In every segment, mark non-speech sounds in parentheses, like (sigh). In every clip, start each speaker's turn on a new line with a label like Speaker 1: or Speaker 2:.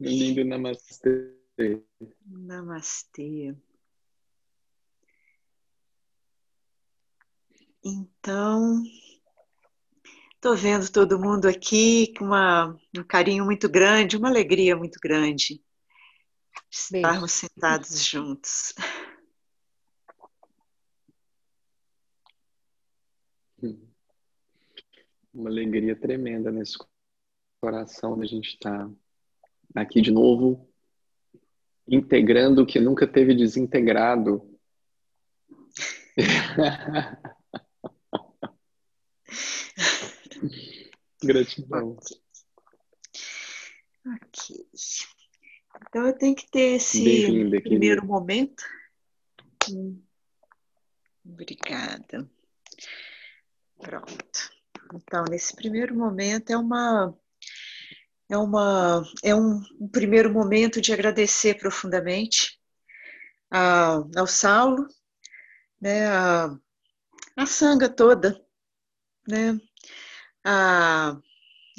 Speaker 1: Lindo namastê.
Speaker 2: Namastê. Então, estou vendo todo mundo aqui com uma, um carinho muito grande, uma alegria muito grande de estarmos sentados juntos.
Speaker 1: Uma alegria tremenda nesse coração da gente estar aqui de novo, integrando o que nunca teve desintegrado. (laughs) Gratidão.
Speaker 2: Ok. Então eu tenho que ter esse primeiro momento. Hum. Obrigada. Pronto. Então, nesse primeiro momento é uma é uma é um, um primeiro momento de agradecer profundamente a, ao Saulo, né, a, a sanga toda, né, a,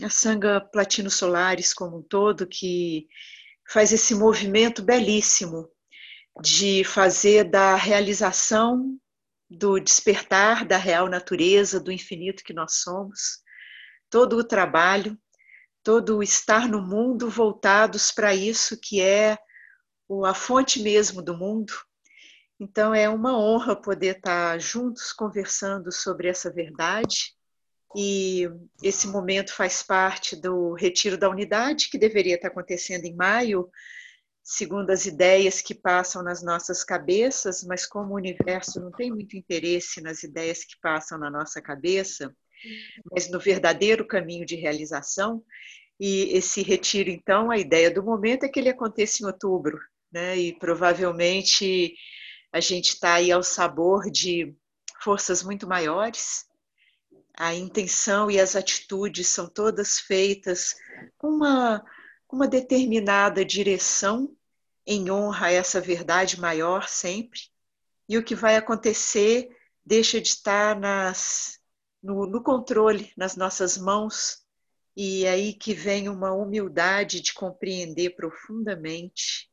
Speaker 2: a sanga Platino Solares como um todo que faz esse movimento belíssimo de fazer da realização do despertar da real natureza, do infinito que nós somos, todo o trabalho, todo o estar no mundo voltados para isso que é a fonte mesmo do mundo. Então é uma honra poder estar juntos conversando sobre essa verdade. E esse momento faz parte do Retiro da Unidade, que deveria estar acontecendo em maio, segundo as ideias que passam nas nossas cabeças, mas como o universo não tem muito interesse nas ideias que passam na nossa cabeça, mas no verdadeiro caminho de realização, e esse retiro, então, a ideia do momento é que ele aconteça em outubro, né? E provavelmente a gente está aí ao sabor de forças muito maiores. A intenção e as atitudes são todas feitas com uma, uma determinada direção em honra a essa verdade maior sempre, e o que vai acontecer deixa de estar nas, no, no controle, nas nossas mãos, e é aí que vem uma humildade de compreender profundamente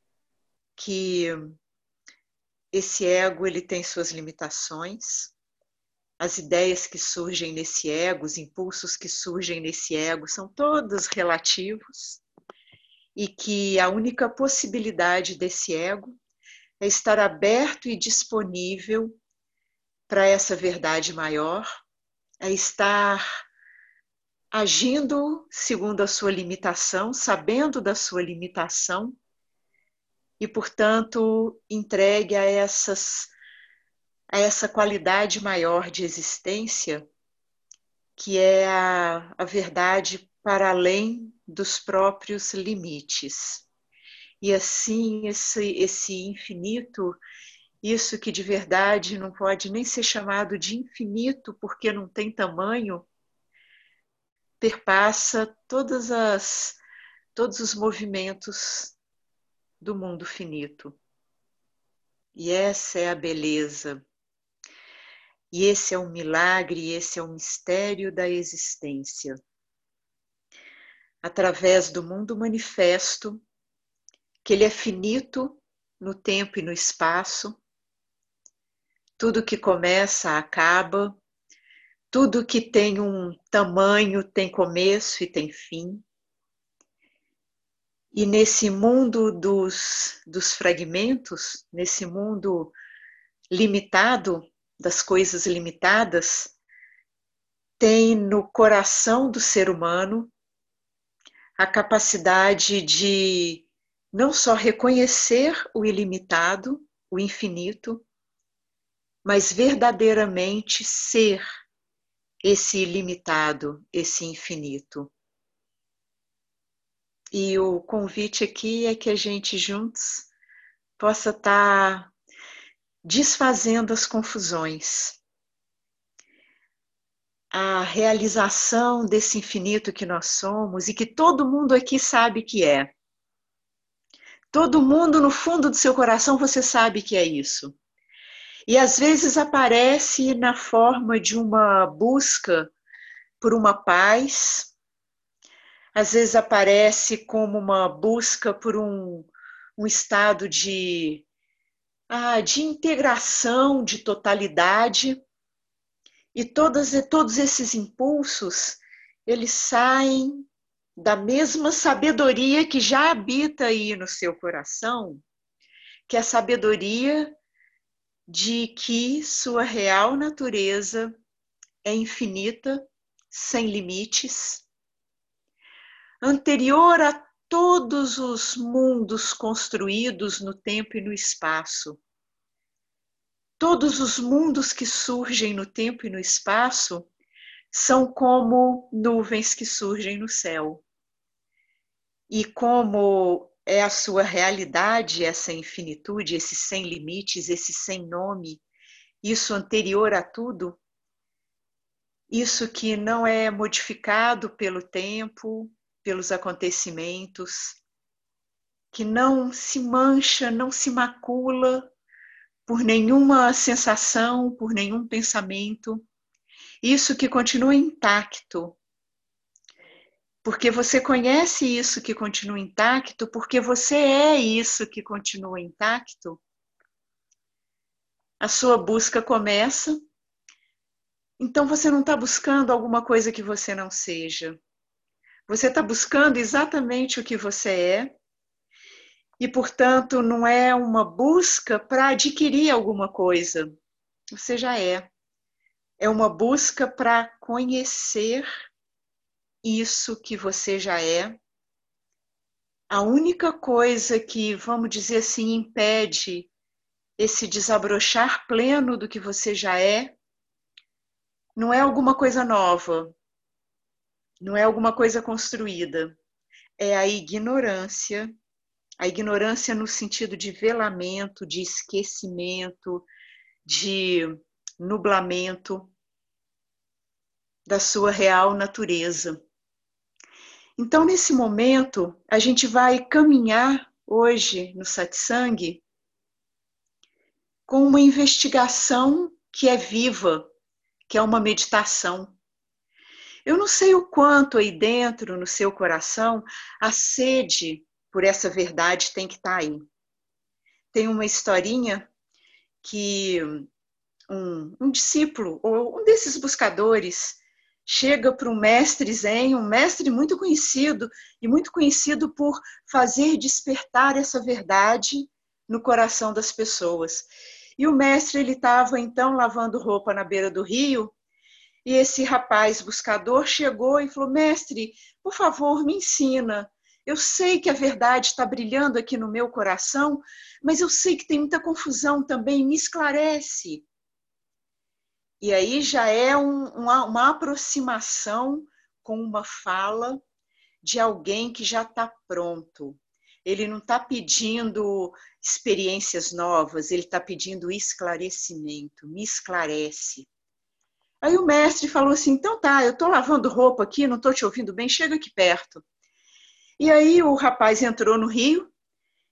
Speaker 2: que esse ego ele tem suas limitações, as ideias que surgem nesse ego, os impulsos que surgem nesse ego são todos relativos e que a única possibilidade desse ego é estar aberto e disponível para essa verdade maior, é estar agindo segundo a sua limitação, sabendo da sua limitação e, portanto, entregue a essas a essa qualidade maior de existência, que é a, a verdade para além dos próprios limites. E assim, esse, esse infinito, isso que de verdade não pode nem ser chamado de infinito, porque não tem tamanho, perpassa todas as, todos os movimentos do mundo finito. E essa é a beleza. E esse é o milagre, esse é o mistério da existência através do mundo manifesto, que ele é finito no tempo e no espaço, tudo que começa acaba, tudo que tem um tamanho tem começo e tem fim. E nesse mundo dos, dos fragmentos, nesse mundo limitado, das coisas limitadas, tem no coração do ser humano a capacidade de não só reconhecer o ilimitado, o infinito, mas verdadeiramente ser esse ilimitado, esse infinito. E o convite aqui é que a gente juntos possa estar desfazendo as confusões, a realização desse infinito que nós somos e que todo mundo aqui sabe que é. Todo mundo, no fundo do seu coração, você sabe que é isso. E às vezes aparece na forma de uma busca por uma paz, às vezes aparece como uma busca por um, um estado de, ah, de integração, de totalidade, e todas, todos esses impulsos, eles saem da mesma sabedoria que já habita aí no seu coração, que é a sabedoria de que sua real natureza é infinita, sem limites, anterior a todos os mundos construídos no tempo e no espaço. Todos os mundos que surgem no tempo e no espaço são como nuvens que surgem no céu. E como é a sua realidade, essa infinitude, esse sem limites, esse sem nome, isso anterior a tudo, isso que não é modificado pelo tempo, pelos acontecimentos, que não se mancha, não se macula por nenhuma sensação, por nenhum pensamento, isso que continua intacto. Porque você conhece isso que continua intacto, porque você é isso que continua intacto. A sua busca começa. Então você não está buscando alguma coisa que você não seja. Você está buscando exatamente o que você é, e, portanto, não é uma busca para adquirir alguma coisa. Você já é. É uma busca para conhecer isso que você já é. A única coisa que, vamos dizer assim, impede esse desabrochar pleno do que você já é, não é alguma coisa nova, não é alguma coisa construída, é a ignorância, a ignorância no sentido de velamento, de esquecimento, de nublamento da sua real natureza. Então, nesse momento, a gente vai caminhar hoje no satsang com uma investigação que é viva, que é uma meditação. Eu não sei o quanto aí dentro, no seu coração, a sede por essa verdade tem que estar tá aí. Tem uma historinha que um, um discípulo, ou um desses buscadores, chega para um mestre zen, um mestre muito conhecido, e muito conhecido por fazer despertar essa verdade no coração das pessoas. E o mestre ele estava então lavando roupa na beira do rio e esse rapaz buscador chegou e falou: Mestre, por favor, me ensina. Eu sei que a verdade está brilhando aqui no meu coração, mas eu sei que tem muita confusão também, me esclarece. E aí já é um, uma, uma aproximação com uma fala de alguém que já está pronto. Ele não está pedindo experiências novas, ele está pedindo esclarecimento. Me esclarece. Aí o mestre falou assim: então tá, eu estou lavando roupa aqui, não estou te ouvindo bem, chega aqui perto. E aí o rapaz entrou no rio,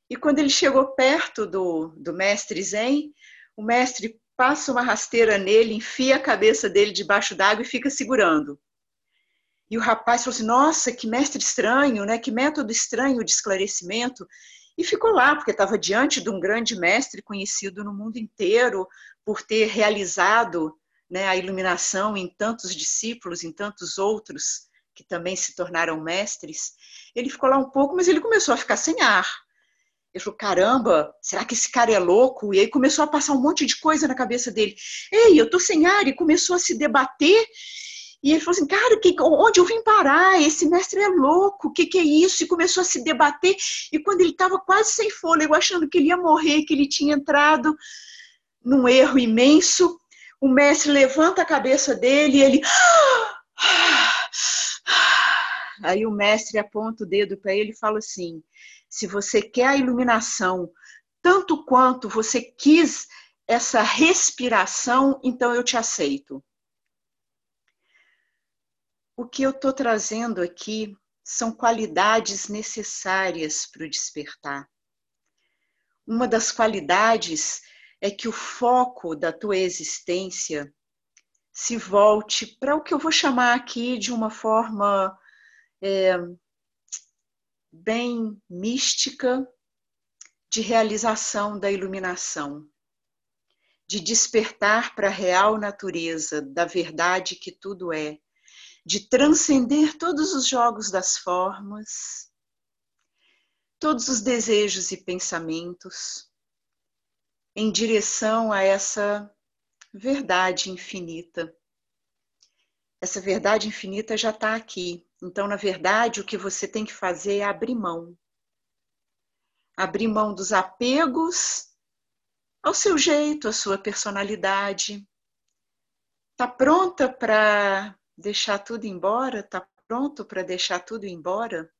Speaker 2: e quando ele chegou perto do, do mestre Zen, o mestre passa uma rasteira nele, enfia a cabeça dele debaixo d'água e fica segurando. E o rapaz falou assim: nossa, que mestre estranho, né? que método estranho de esclarecimento. E ficou lá, porque estava diante de um grande mestre conhecido no mundo inteiro por ter realizado né, a iluminação em tantos discípulos, em tantos outros que também se tornaram mestres, ele ficou lá um pouco, mas ele começou a ficar sem ar. Ele falou: caramba, será que esse cara é louco? E aí começou a passar um monte de coisa na cabeça dele. Ei, eu tô sem ar. E começou a se debater. E ele falou assim: cara, que, onde eu vim parar? Esse mestre é louco, o que, que é isso? E começou a se debater. E quando ele estava quase sem fôlego, achando que ele ia morrer, que ele tinha entrado num erro imenso, o mestre levanta a cabeça dele e ele. Aí o mestre aponta o dedo para ele e fala assim: se você quer a iluminação tanto quanto você quis essa respiração, então eu te aceito. O que eu estou trazendo aqui são qualidades necessárias para o despertar. Uma das qualidades é que o foco da tua existência se volte para o que eu vou chamar aqui de uma forma é, bem mística de realização da iluminação, de despertar para a real natureza da verdade que tudo é, de transcender todos os jogos das formas, todos os desejos e pensamentos, em direção a essa verdade infinita. Essa verdade infinita já está aqui. Então, na verdade, o que você tem que fazer é abrir mão abrir mão dos apegos ao seu jeito, à sua personalidade. Tá pronta para deixar tudo embora? Tá pronto para deixar tudo embora?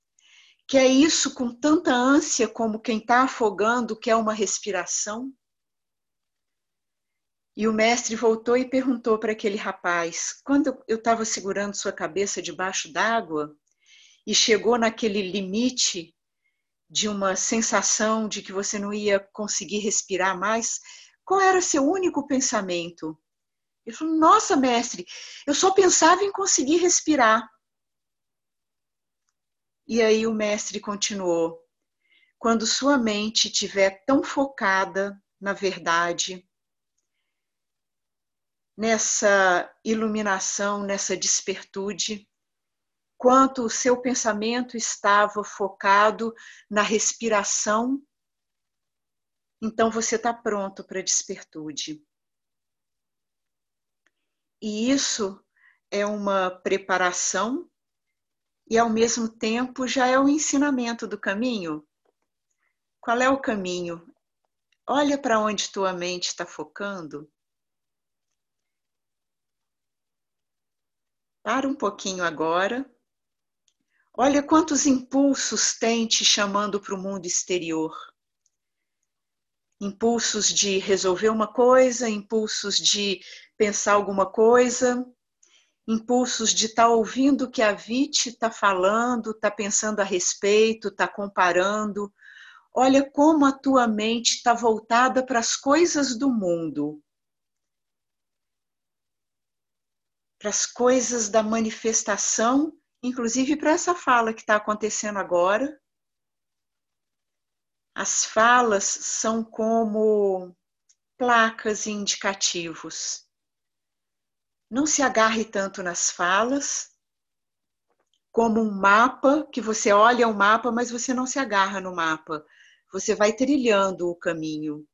Speaker 2: Que é isso com tanta ânsia como quem está afogando quer uma respiração? E o mestre voltou e perguntou para aquele rapaz: quando eu estava segurando sua cabeça debaixo d'água e chegou naquele limite de uma sensação de que você não ia conseguir respirar mais, qual era seu único pensamento? Ele falou: Nossa, mestre, eu só pensava em conseguir respirar. E aí o mestre continuou: Quando sua mente estiver tão focada na verdade, nessa iluminação, nessa despertude, quanto o seu pensamento estava focado na respiração, então você está pronto para a despertude. E isso é uma preparação e, ao mesmo tempo, já é o ensinamento do caminho. Qual é o caminho? Olha para onde tua mente está focando. Para um pouquinho agora Olha quantos impulsos tem te chamando para o mundo exterior. Impulsos de resolver uma coisa, impulsos de pensar alguma coisa, impulsos de estar tá ouvindo o que a Vite está falando, está pensando a respeito, está comparando. Olha como a tua mente está voltada para as coisas do mundo, para as coisas da manifestação inclusive para essa fala que está acontecendo agora. As falas são como placas e indicativos. Não se agarre tanto nas falas, como um mapa, que você olha o mapa, mas você não se agarra no mapa. Você vai trilhando o caminho.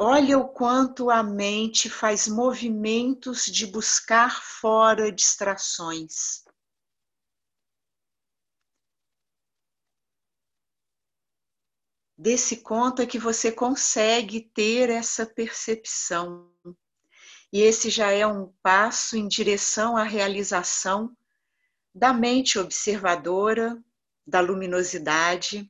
Speaker 2: Olha o quanto a mente faz movimentos de buscar fora distrações. Desse conta que você consegue ter essa percepção. E esse já é um passo em direção à realização da mente observadora, da luminosidade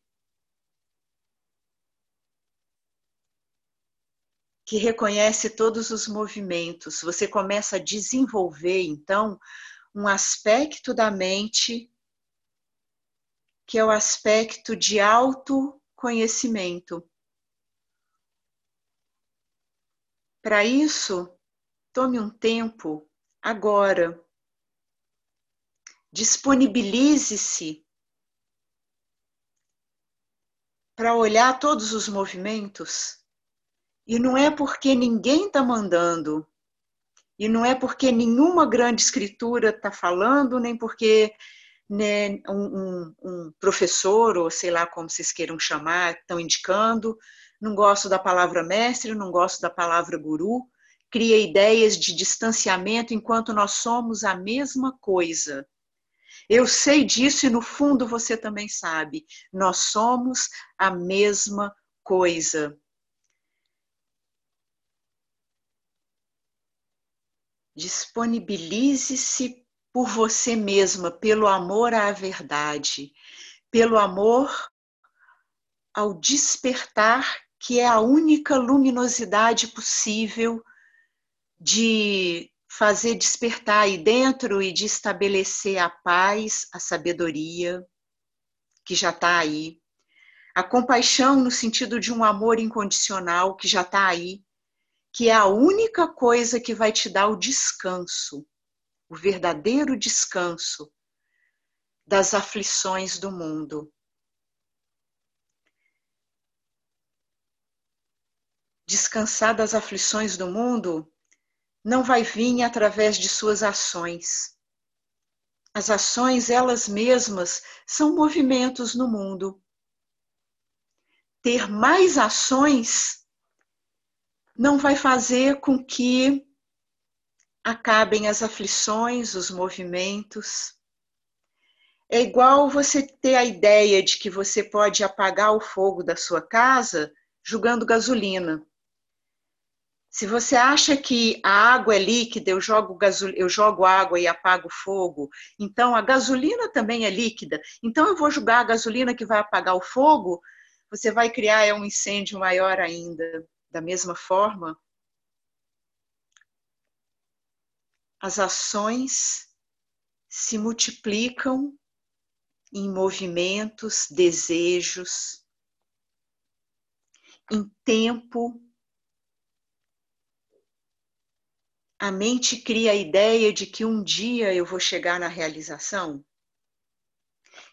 Speaker 2: que reconhece todos os movimentos. Você começa a desenvolver, então, um aspecto da mente que é o aspecto de autoconhecimento. Para isso, tome um tempo agora. Disponibilize-se para olhar todos os movimentos e não é porque ninguém está mandando, e não é porque nenhuma grande escritura está falando, nem porque né, um, um, um, professor, ou sei lá como vocês queiram chamar, estão indicando. Não gosto da palavra mestre, não gosto da palavra guru. Cria ideias de distanciamento enquanto nós somos a mesma coisa. Eu sei disso e no fundo você também sabe. Nós somos a mesma coisa. Disponibilize-se por você mesma, pelo amor à verdade, pelo amor ao despertar, que é a única luminosidade possível de fazer despertar aí dentro e de estabelecer a paz, a sabedoria, que já está aí. A compaixão no sentido de um amor incondicional, que já está aí que é a única coisa que vai te dar o descanso, o verdadeiro descanso das aflições do mundo. Descansar das aflições do mundo não vai vir através de suas ações. As ações, elas mesmas, são movimentos no mundo. Ter mais ações não vai fazer com que acabem as aflições, os movimentos. É igual você ter a ideia de que você pode apagar o fogo da sua casa jogando gasolina. Se você acha que a água é líquida, eu jogo, gasol... eu jogo água e apago fogo, então a gasolina também é líquida, então eu vou jogar a gasolina que vai apagar o fogo, você vai criar um incêndio maior ainda. Da mesma forma, as ações se multiplicam em movimentos, desejos, em tempo a mente cria a ideia de que um dia eu vou chegar na realização?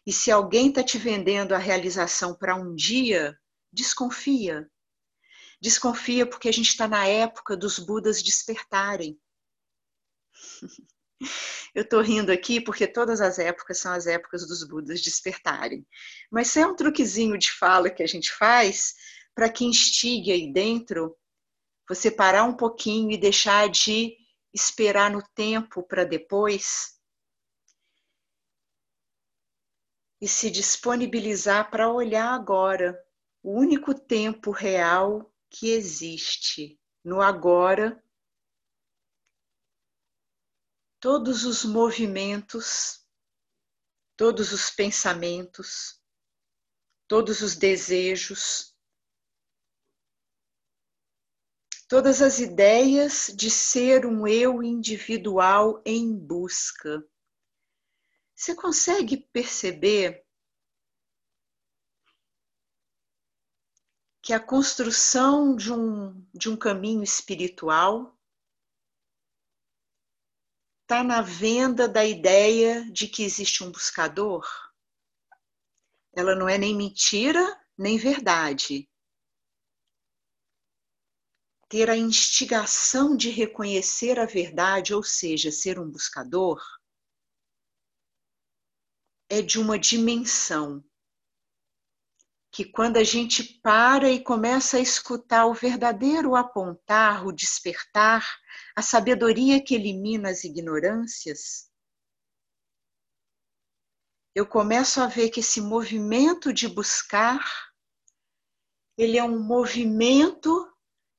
Speaker 2: E se alguém está te vendendo a realização para um dia, desconfia. Desconfia porque a gente está na época dos Budas despertarem. (laughs) Eu estou rindo aqui porque todas as épocas são as épocas dos Budas despertarem. Mas isso é um truquezinho de fala que a gente faz para que instigue aí dentro você parar um pouquinho e deixar de esperar no tempo para depois e se disponibilizar para olhar agora o único tempo real que existe no agora. Todos os movimentos, todos os pensamentos, todos os desejos, todas as ideias de ser um eu individual em busca. Você consegue perceber que a construção de um, de um caminho espiritual está na venda da ideia de que existe um buscador? Ela não é nem mentira, nem verdade ter a instigação de reconhecer a verdade, ou seja, ser um buscador, é de uma dimensão que quando a gente para e começa a escutar o verdadeiro apontar, o despertar, a sabedoria que elimina as ignorâncias, eu começo a ver que esse movimento de buscar, ele é um movimento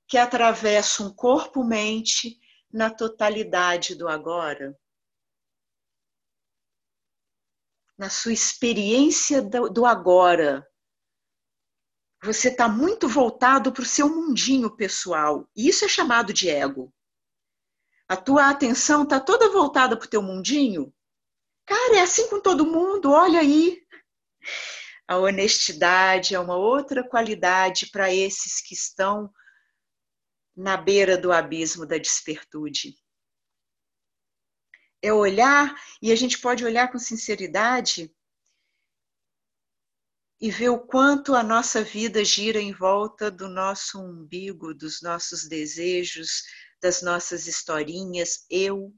Speaker 2: que atravessa um corpo-mente na totalidade do agora. Na sua experiência do, agora. Você está muito voltado para o seu mundinho pessoal. E isso é chamado de ego. A tua atenção está toda voltada para o teu mundinho. Cara, é assim com todo mundo, olha aí. A honestidade é uma outra qualidade para esses que estão na beira do abismo da despertude. É olhar, e a gente pode olhar com sinceridade e ver o quanto a nossa vida gira em volta do nosso umbigo, dos nossos desejos, das nossas historinhas. Eu,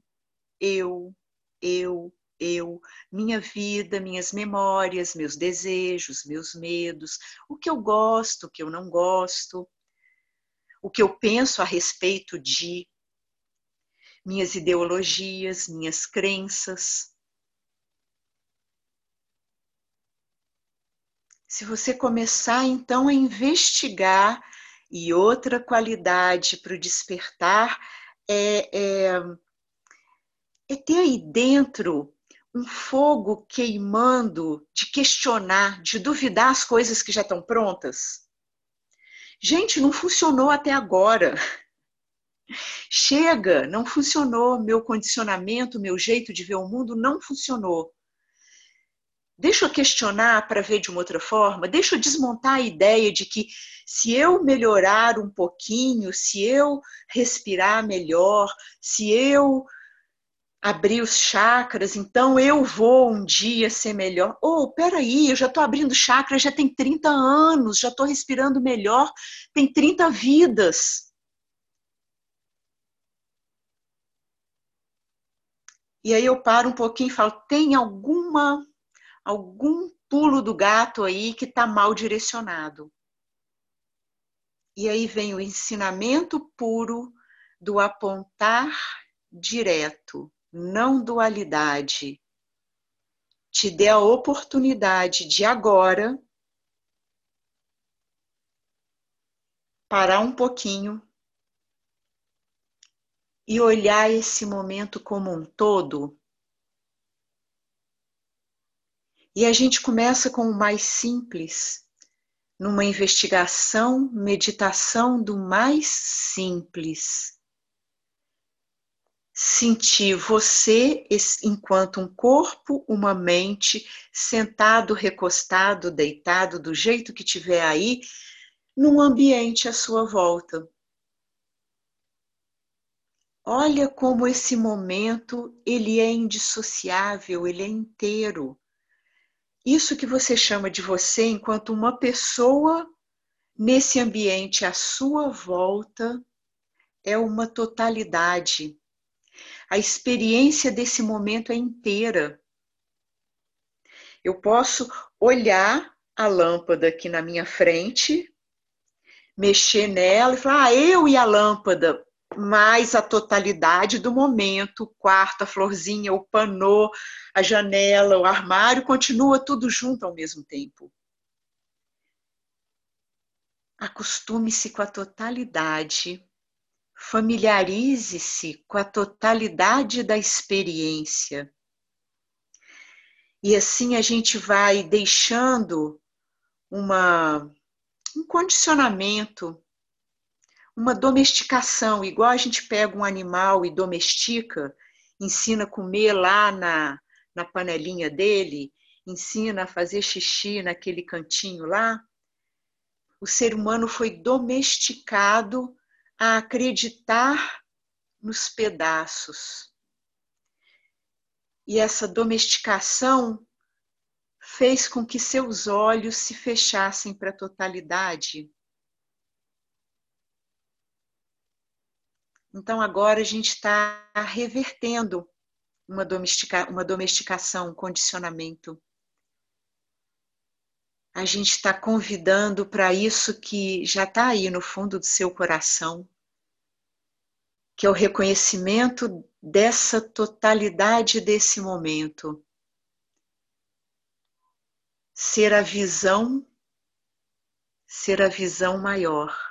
Speaker 2: eu, eu, eu, minha vida, minhas memórias, meus desejos, meus medos, o que eu gosto, o que eu não gosto o que eu penso a respeito de minhas ideologias, minhas crenças. Se você começar então a investigar, e outra qualidade para o despertar é, é, é ter aí dentro um fogo queimando de questionar, de duvidar as coisas que já estão prontas. Gente, não funcionou até agora. Chega, não funcionou. Meu condicionamento, meu jeito de ver o mundo não funcionou. Deixa eu questionar para ver de uma outra forma. Deixa eu desmontar a ideia de que se eu melhorar um pouquinho, se eu respirar melhor, se eu abrir os chakras, então eu vou um dia ser melhor. Oh, peraí, eu já estou abrindo chakras, já tem 30 anos, já estou respirando melhor, tem 30 vidas. E aí eu paro um pouquinho e falo: tem alguma algum pulo do gato aí que está mal direcionado. E aí vem o ensinamento puro do apontar direto, não dualidade. Te dê a oportunidade de agora parar um pouquinho e olhar esse momento como um todo. E a gente começa com o mais simples, numa investigação, meditação do mais simples. Sentir você enquanto um corpo, uma mente, sentado, recostado, deitado, do jeito que tiver aí, num ambiente à sua volta. Olha como esse momento ele é indissociável, ele é inteiro. Isso que você chama de você enquanto uma pessoa nesse ambiente à sua volta é uma totalidade. A experiência desse momento é inteira. Eu posso olhar a lâmpada aqui na minha frente, mexer nela e falar: ah, eu e a lâmpada mais a totalidade do momento, o quarto, a florzinha, o panô, a janela, o armário, continua tudo junto ao mesmo tempo. Acostume-se com a totalidade, familiarize-se com a totalidade da experiência. E assim a gente vai deixando uma, um condicionamento uma domesticação, igual a gente pega um animal e domestica, ensina a comer lá na, na panelinha dele, ensina a fazer xixi naquele cantinho lá. O ser humano foi domesticado a acreditar nos pedaços. E essa domesticação fez com que seus olhos se fechassem para a totalidade Então agora a gente está revertendo uma, domestica, uma domesticação, um condicionamento. A gente está convidando para isso que já está aí no fundo do seu coração, que é o reconhecimento dessa totalidade desse momento. Ser a visão, ser a visão maior.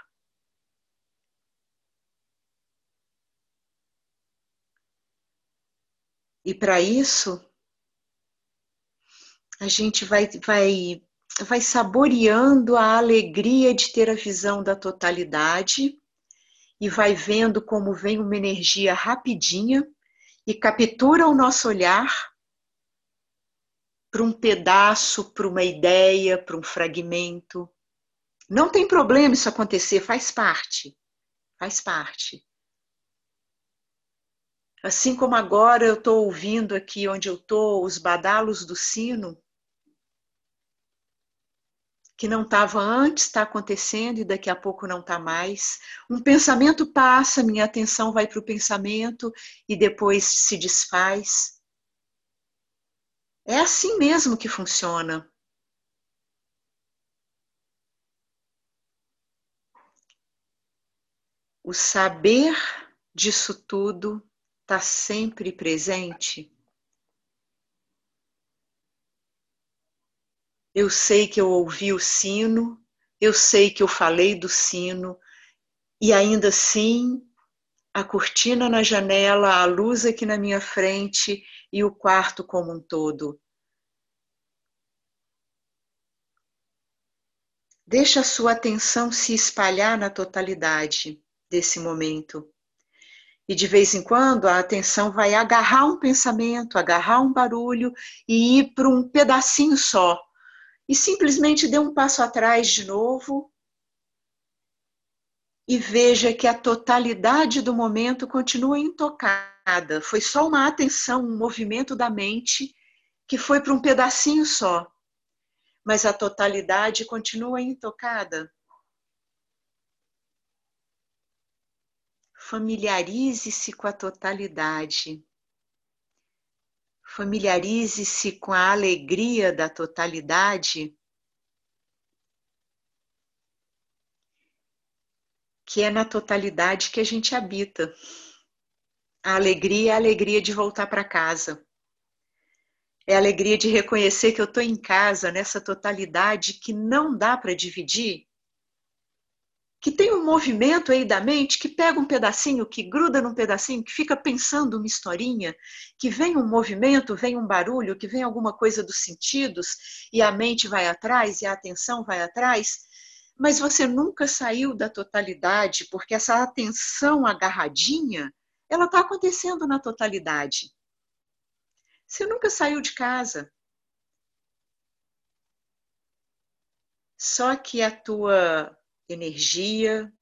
Speaker 2: E para isso, a gente vai, vai, vai saboreando a alegria de ter a visão da totalidade e vai vendo como vem uma energia rapidinha e captura o nosso olhar para um pedaço, para uma ideia, para um fragmento. Não tem problema isso acontecer, faz parte. Faz parte. Assim como agora eu estou ouvindo aqui onde eu estou os badalos do sino, que não estava antes, está acontecendo e daqui a pouco não está mais. Um pensamento passa, minha atenção vai para o pensamento e depois se desfaz. É assim mesmo que funciona. O saber disso tudo está sempre presente? Eu sei que eu ouvi o sino, eu sei que eu falei do sino, e ainda assim a cortina na janela, a luz aqui na minha frente e o quarto como um todo. Deixa a sua atenção se espalhar na totalidade desse momento. E de vez em quando a atenção vai agarrar um pensamento, agarrar um barulho e ir para um pedacinho só. E simplesmente dê um passo atrás de novo e veja que a totalidade do momento continua intocada. foi só uma atenção, um movimento da mente que foi para um pedacinho só, mas a totalidade continua intocada. Familiarize-se com a totalidade. Familiarize-se com a alegria da totalidade. Que é na totalidade que a gente habita. A alegria é a alegria de voltar para casa. É a alegria de reconhecer que eu estou em casa nessa totalidade que não dá para dividir. Que tem um movimento aí da mente que pega um pedacinho, que gruda num pedacinho, que fica pensando uma historinha, que vem um movimento, vem um barulho, que vem alguma coisa dos sentidos e a mente vai atrás e a atenção vai atrás mas você nunca saiu da totalidade, porque essa atenção agarradinha ela está acontecendo na totalidade. Você nunca saiu de casa. Só que a tua energia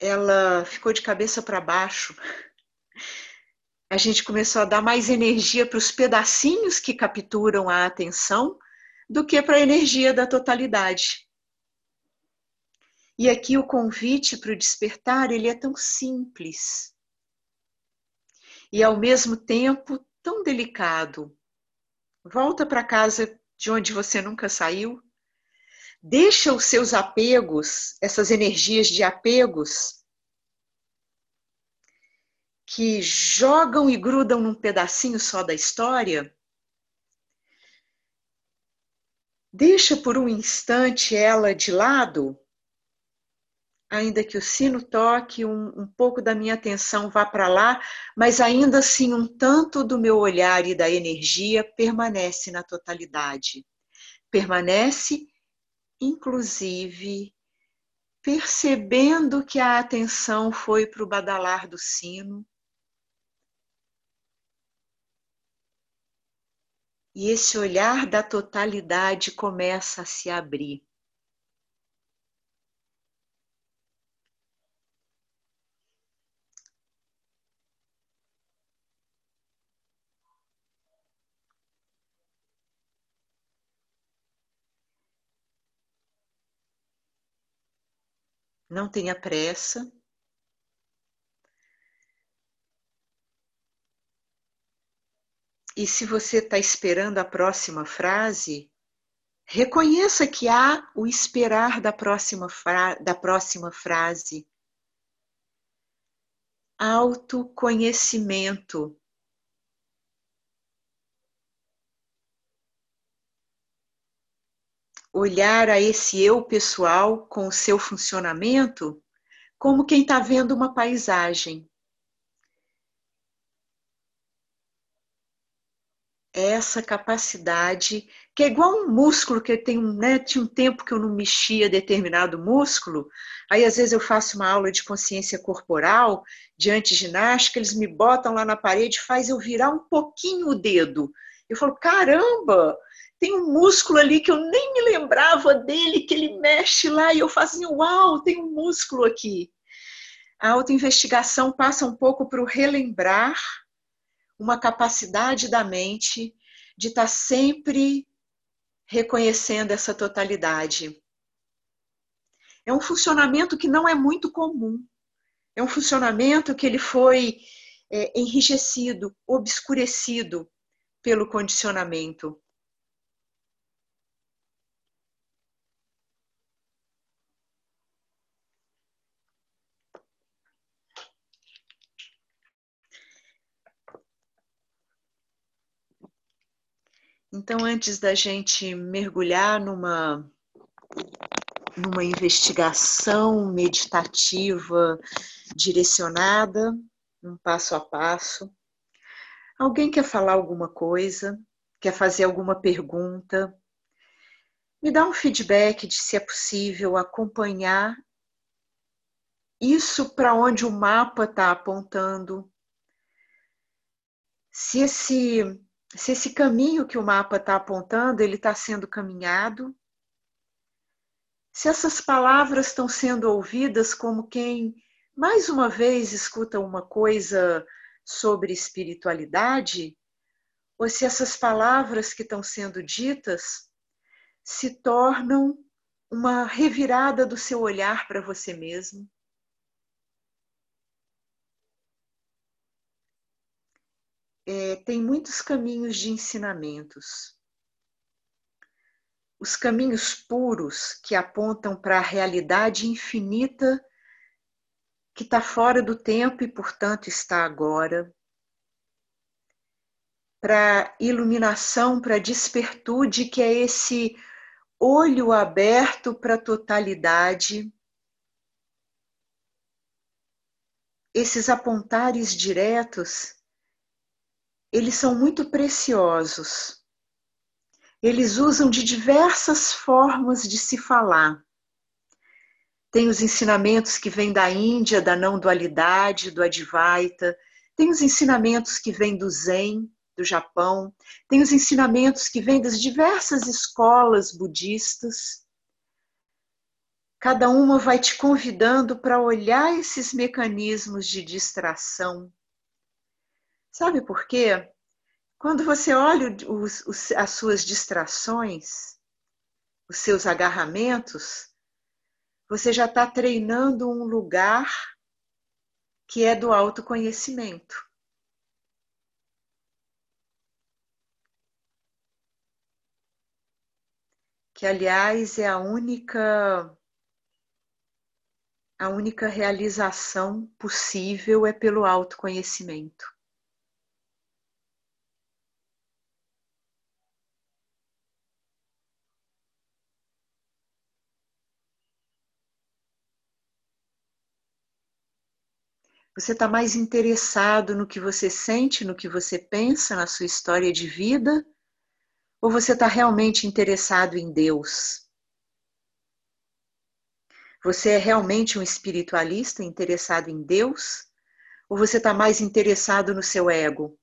Speaker 2: ela ficou de cabeça para baixo. A gente começou a dar mais energia para os pedacinhos que capturam a atenção do que para a energia da totalidade. E aqui o convite para o despertar, ele é tão simples. E ao mesmo tempo tão delicado. Volta para casa de onde você nunca saiu. Deixa os seus apegos, essas energias de apegos, que jogam e grudam num pedacinho só da história. Deixa por um instante ela de lado ainda que o sino toque, um, um pouco da minha atenção vá para lá, mas ainda assim um tanto do meu olhar e da energia permanece na totalidade. Permanece, inclusive, percebendo que a atenção foi para o badalar do sino. E esse olhar da totalidade começa a se abrir. Não tenha pressa. E se você está esperando a próxima frase, reconheça que há o esperar da próxima, da próxima frase. Autoconhecimento. Olhar a esse eu pessoal com o seu funcionamento como quem está vendo uma paisagem. Essa capacidade, que é igual um músculo que tem né, tinha um tempo que eu não mexia determinado músculo, aí às vezes eu faço uma aula de consciência corporal, de antiginástica, eles me botam lá na parede, faz eu virar um pouquinho o dedo. Eu falo, caramba, tem um músculo ali que eu nem me lembrava dele, que ele mexe lá e eu fazia, assim, uau, tem um músculo aqui. A autoinvestigação passa um pouco para o relembrar uma capacidade da mente de estar tá sempre reconhecendo essa totalidade. É um funcionamento que não é muito comum. É um funcionamento que ele foi é, enrijecido, obscurecido pelo condicionamento. Então, antes da gente mergulhar numa, numa investigação meditativa direcionada, um passo a passo, alguém quer falar alguma coisa? Quer fazer alguma pergunta? Me dá um feedback de se é possível acompanhar isso para onde o mapa está apontando. Se esse se esse caminho que o mapa está apontando ele está sendo caminhado, se essas palavras estão sendo ouvidas como quem mais uma vez escuta uma coisa sobre espiritualidade, ou se essas palavras que estão sendo ditas se tornam uma revirada do seu olhar para você mesmo. É, tem muitos caminhos de ensinamentos. Os caminhos puros que apontam para a realidade infinita que está fora do tempo e, portanto, está agora. Para iluminação, para despertude, que é esse olho aberto para a totalidade. Esses apontares diretos, eles são muito preciosos. Eles usam de diversas formas de se falar. Tem os ensinamentos que vêm da Índia, da não dualidade, do Advaita. Tem os ensinamentos que vêm do Zen, do Japão. Tem os ensinamentos que vêm das diversas escolas budistas. Cada uma vai te convidando para olhar esses mecanismos de distração. Sabe por quê? Quando você olha os, os, as suas distrações, os seus agarramentos, você já está treinando um lugar que é do autoconhecimento. Que, aliás, é a única a única realização possível é pelo autoconhecimento. Você está mais interessado no que você sente, no que você pensa, na sua história de vida? Ou você está realmente interessado em Deus? Você é realmente um espiritualista interessado em Deus? Ou você está mais interessado no seu ego?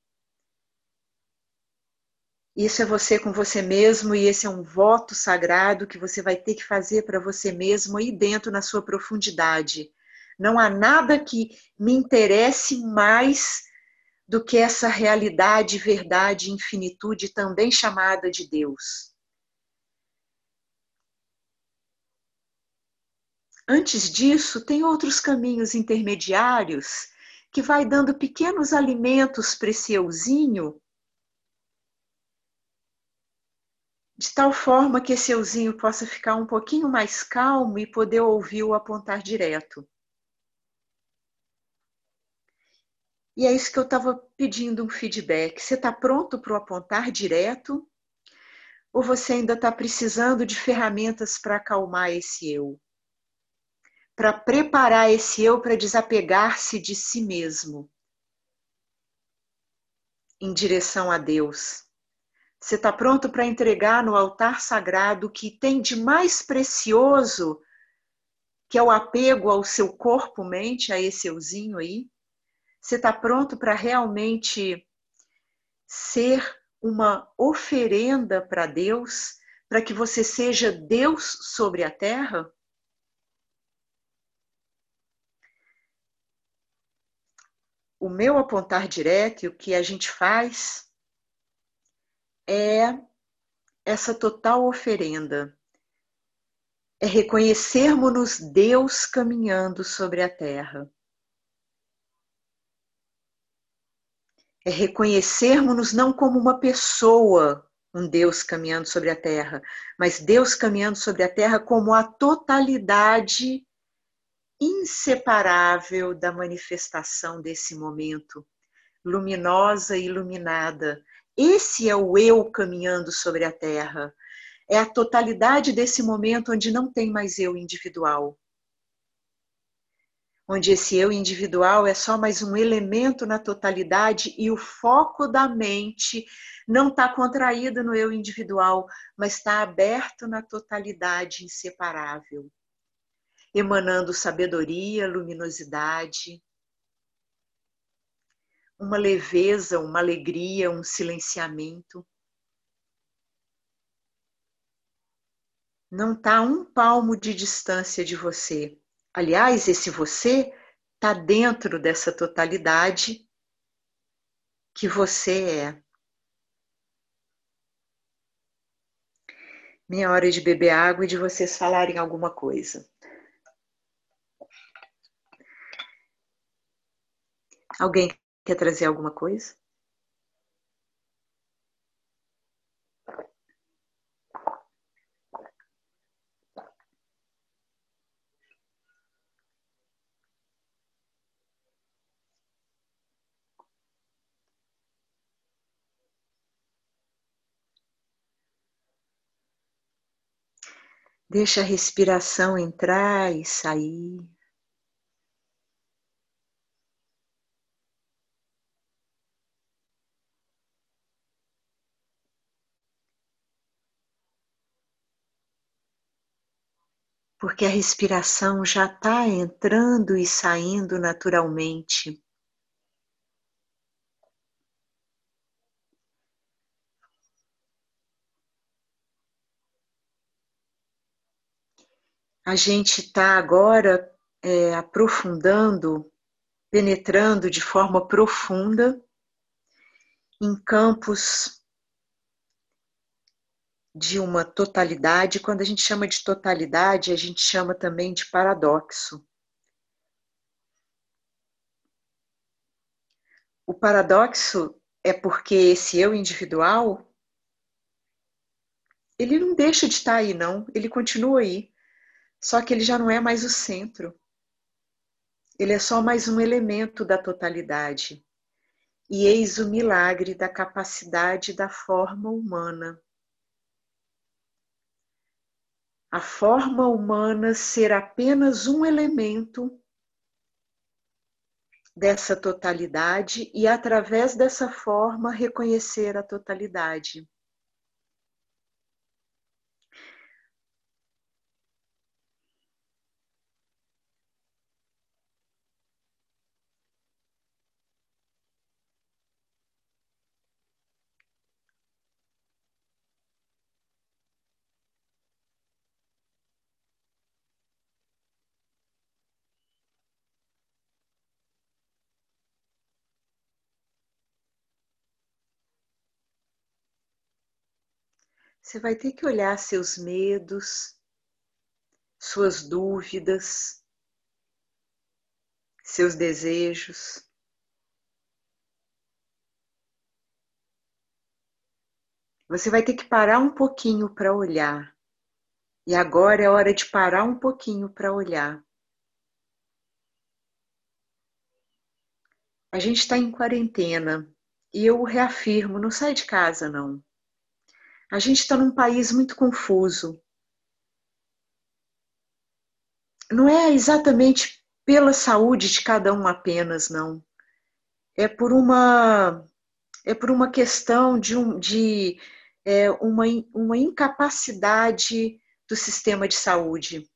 Speaker 2: Isso é você com você mesmo e esse é um voto sagrado que você vai ter que fazer para você mesmo aí dentro na sua profundidade não há nada que me interesse mais do que essa realidade, verdade, infinitude, também chamada de Deus. Antes disso, tem outros caminhos intermediários que vai dando pequenos alimentos para esse euzinho, de tal forma que esse euzinho possa ficar um pouquinho mais calmo e poder ouvir o apontar direto. E é isso que eu estava pedindo um feedback. Você está pronto para o apontar direto? Ou você ainda está precisando de ferramentas para acalmar esse eu? Para preparar esse eu para desapegar-se de si mesmo em direção a Deus? Você está pronto para entregar no altar sagrado o que tem de mais precioso, que é o apego ao seu corpo-mente, a esse euzinho aí? Você está pronto para realmente ser uma oferenda para Deus, para que você seja Deus sobre a terra? O meu apontar direto e o que a gente faz é essa total oferenda. É reconhecermos-nos Deus caminhando sobre a terra. É reconhecermos-nos não como uma pessoa, um Deus caminhando sobre a terra, mas Deus caminhando sobre a terra como a totalidade inseparável da manifestação desse momento, luminosa e iluminada. Esse é o eu caminhando sobre a terra. É a totalidade desse momento onde não tem mais eu individual onde esse eu individual é só mais um elemento na totalidade e o foco da mente não está contraído no eu individual, mas está aberto na totalidade inseparável, emanando sabedoria, luminosidade, uma leveza, uma alegria, um silenciamento. Não está um palmo de distância de você Aliás, esse você está dentro dessa totalidade que você é. Minha hora de beber água e de vocês falarem alguma coisa. Alguém quer trazer alguma coisa? Deixa a respiração entrar e sair. Porque a respiração já está entrando e saindo naturalmente. A gente está agora é, aprofundando, penetrando de forma profunda em campos de uma totalidade. Quando a gente chama de totalidade, a gente chama também de paradoxo. O paradoxo é porque esse eu individual ele não deixa de estar aí, não, ele continua aí. Só que ele já não é mais o centro. Ele é só mais um elemento da totalidade. E eis o milagre da capacidade da forma humana. A forma humana ser apenas um elemento dessa totalidade e, através dessa forma, reconhecer a totalidade. Você vai ter que olhar seus medos, suas dúvidas, seus desejos. Você vai ter que parar um pouquinho para olhar. E agora é hora de parar um pouquinho para olhar. A gente está em quarentena e eu reafirmo: não sai de casa, não. A gente está num país muito confuso. Não é exatamente pela saúde de cada um apenas, não. É por uma é por uma questão de, um, de é, uma, uma incapacidade do sistema de saúde.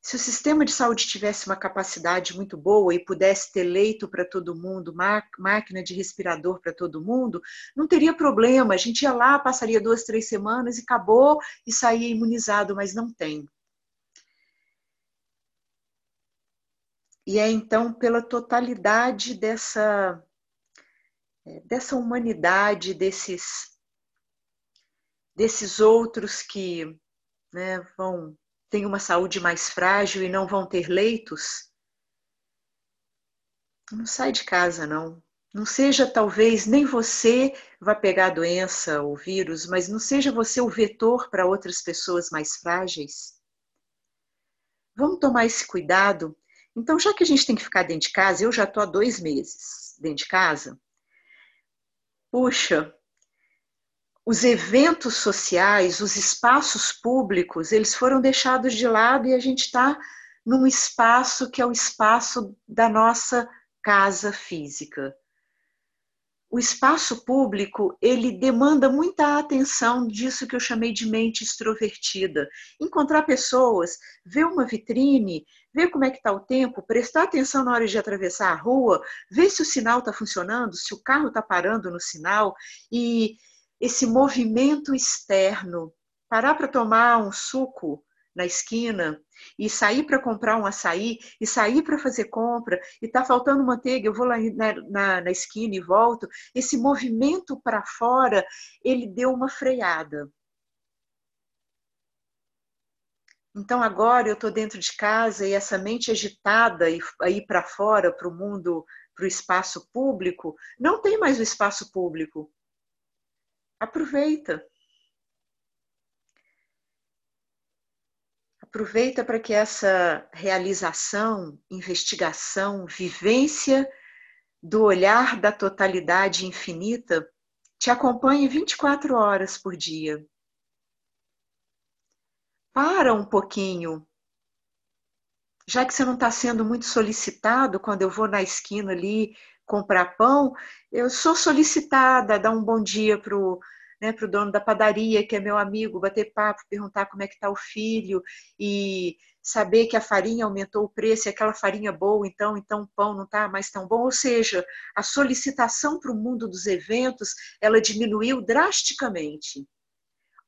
Speaker 2: Se o sistema de saúde tivesse uma capacidade muito boa e pudesse ter leito para todo mundo, máquina de respirador para todo mundo, não teria problema. A gente ia lá, passaria duas, três semanas e acabou e saía imunizado, mas não tem. E é então pela totalidade dessa, é, dessa humanidade, desses, desses outros que né, vão têm uma saúde mais frágil e não vão ter leitos, não sai de casa, não. Não seja talvez nem você vá pegar a doença, o vírus, mas não seja você o vetor para outras pessoas mais frágeis. Vamos tomar esse cuidado. Então, já que a gente tem que ficar dentro de casa, eu já estou há dois meses dentro de casa. Puxa, os eventos sociais, os espaços públicos, eles foram deixados de lado e a gente está num espaço que é o espaço da nossa casa física. O espaço público, ele demanda muita atenção disso que eu chamei de mente extrovertida. Encontrar pessoas, ver uma vitrine, ver como é que está o tempo, prestar atenção na hora de atravessar a rua, ver se o sinal está funcionando, se o carro está parando no sinal e esse movimento externo, parar para tomar um suco na esquina e sair para comprar um açaí e sair para fazer compra e está faltando manteiga, eu vou lá na, na, na esquina e volto. Esse movimento para fora, ele deu uma freada. Então agora eu estou dentro de casa e essa mente agitada e aí para fora, para o mundo, para o espaço público, não tem mais o espaço público. Aproveita. Aproveita para que essa realização, investigação, vivência do olhar da totalidade infinita te acompanhe 24 horas por dia. Para um pouquinho. Já que você não está sendo muito solicitado quando eu vou na esquina ali comprar pão, eu sou solicitada a dar um bom dia para o né, para o dono da padaria, que é meu amigo, bater papo, perguntar como é que está o filho e saber que a farinha aumentou o preço e aquela farinha boa, então, então o pão não está mais tão bom. Ou seja, a solicitação para o mundo dos eventos, ela diminuiu drasticamente.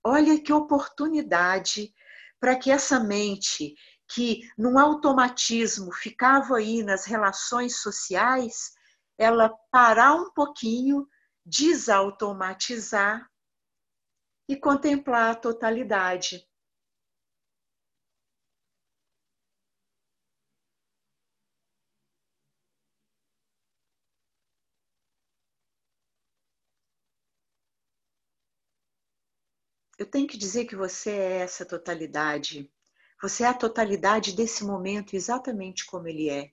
Speaker 2: Olha que oportunidade para que essa mente que num automatismo ficava aí nas relações sociais, ela parar um pouquinho, desautomatizar e contemplar a totalidade. Eu tenho que dizer que você é essa totalidade. Você é a totalidade desse momento exatamente como ele é.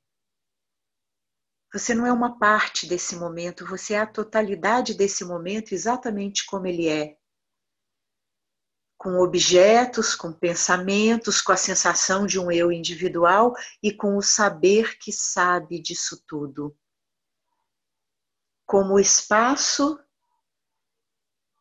Speaker 2: Você não é uma parte desse momento, você é a totalidade desse momento exatamente como ele é com objetos, com pensamentos, com a sensação de um eu individual e com o saber que sabe disso tudo. Como espaço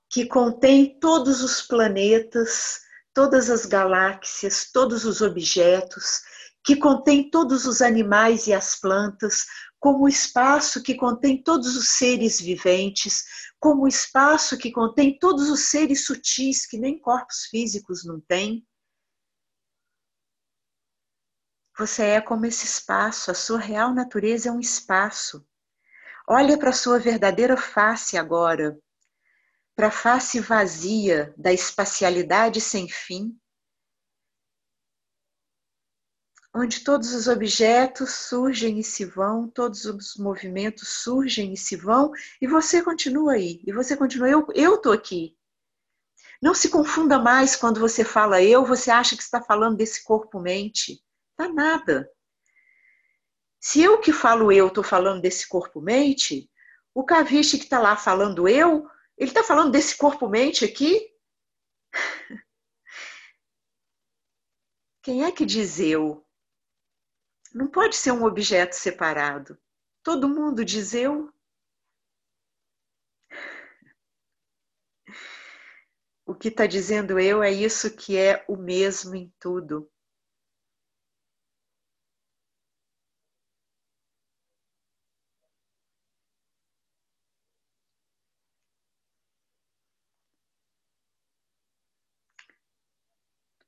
Speaker 2: que contém todos os planetas, todas as galáxias, todos os objetos, que contém todos os animais e as plantas, como o espaço que contém todos os seres viventes, como o espaço que contém todos os seres sutis que nem corpos físicos não têm. Você é como esse espaço, a sua real natureza é um espaço. Olha para a sua verdadeira face agora, para a face vazia da espacialidade sem fim, onde todos os objetos surgem e se vão, todos os movimentos surgem e se vão, e você continua aí, e você continua, eu, eu tô aqui. Não se confunda mais quando você fala eu, você acha que está falando desse corpo-mente. Tá nada. Se eu que falo eu estou falando desse corpo-mente, o Kavishi que está lá falando eu, ele está falando desse corpo-mente aqui? (laughs) Quem é que diz eu? Não pode ser um objeto separado. Todo mundo diz eu. O que está dizendo eu é isso que é o mesmo em tudo.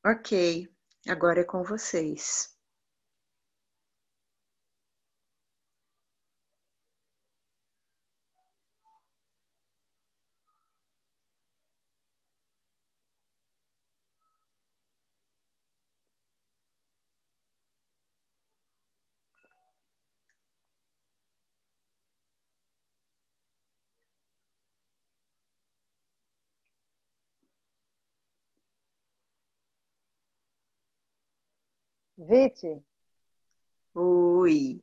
Speaker 2: Ok, agora é com vocês.
Speaker 3: Vite.
Speaker 2: Oi.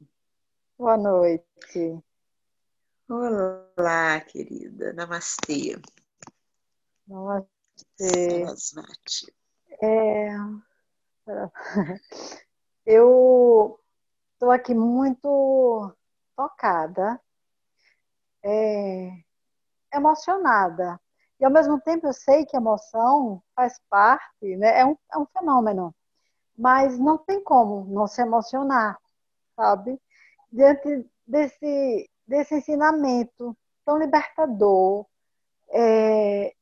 Speaker 3: Boa noite.
Speaker 2: Olá, querida. Namastê.
Speaker 3: Namastê.
Speaker 2: Sarasvati.
Speaker 3: É... (laughs) Eu estou aqui muito tocada, é... emocionada. E ao mesmo tempo eu sei que emoção faz parte, né? é, um, é um fenômeno mas não tem como não se emocionar, sabe? Diante desse, desse ensinamento tão libertador. É,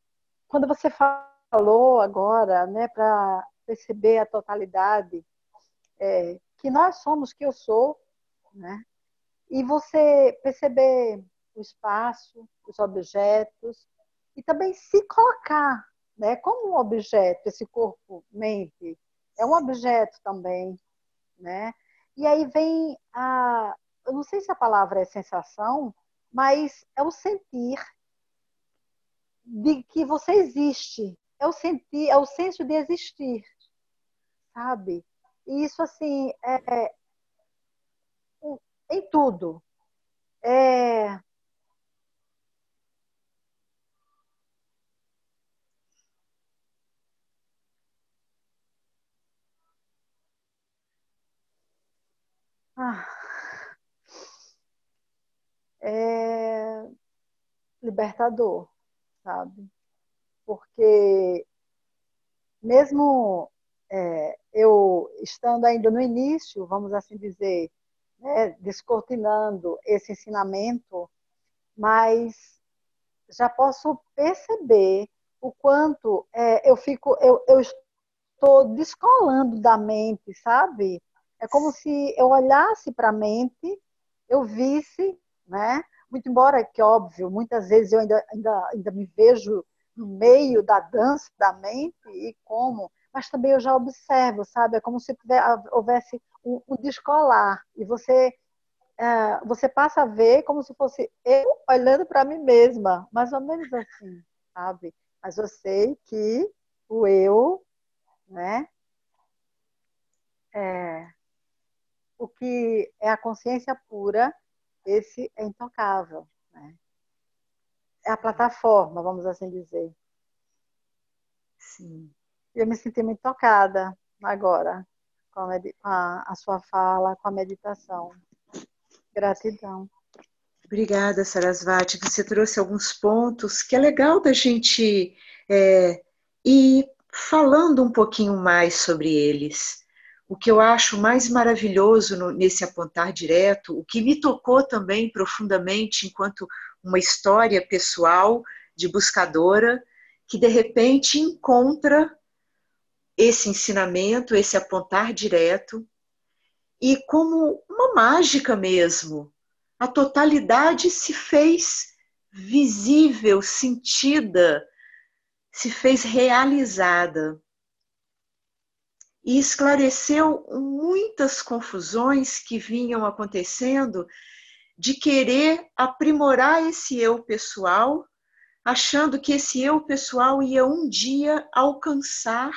Speaker 3: quando você falou agora, né, para perceber a totalidade, é, que nós somos que eu sou, né? E você perceber o espaço, os objetos, e também se colocar, né? Como um objeto, esse corpo, mente, é um objeto também, né? E aí vem a, eu não sei se a palavra é sensação, mas é o sentir de que você existe, é o sentir, é o senso de existir, sabe? E isso assim é, é em tudo. É, Ah, é libertador, sabe? Porque mesmo é, eu estando ainda no início, vamos assim dizer, né, descortinando esse ensinamento, mas já posso perceber o quanto é, eu fico, eu, eu estou descolando da mente, sabe? É como se eu olhasse para a mente, eu visse, né? Muito embora que óbvio, muitas vezes eu ainda, ainda, ainda me vejo no meio da dança da mente e como, mas também eu já observo, sabe? É como se houvesse um, um descolar e você é, você passa a ver como se fosse eu olhando para mim mesma, mais ou menos assim, sabe? Mas eu sei que o eu, né? É, o que é a consciência pura, esse é intocável. Né? É a plataforma, vamos assim dizer. Sim. Eu me senti muito tocada agora com a, com a, a sua fala, com a meditação. Gratidão.
Speaker 2: Obrigada, Sarasvati. Você trouxe alguns pontos que é legal da gente é, ir falando um pouquinho mais sobre eles o que eu acho mais maravilhoso no, nesse apontar direto, o que me tocou também profundamente enquanto uma história pessoal de buscadora, que de repente encontra esse ensinamento, esse apontar direto, e como uma mágica mesmo, a totalidade se fez visível, sentida, se fez realizada e esclareceu muitas confusões que vinham acontecendo de querer aprimorar esse eu pessoal, achando que esse eu pessoal ia um dia alcançar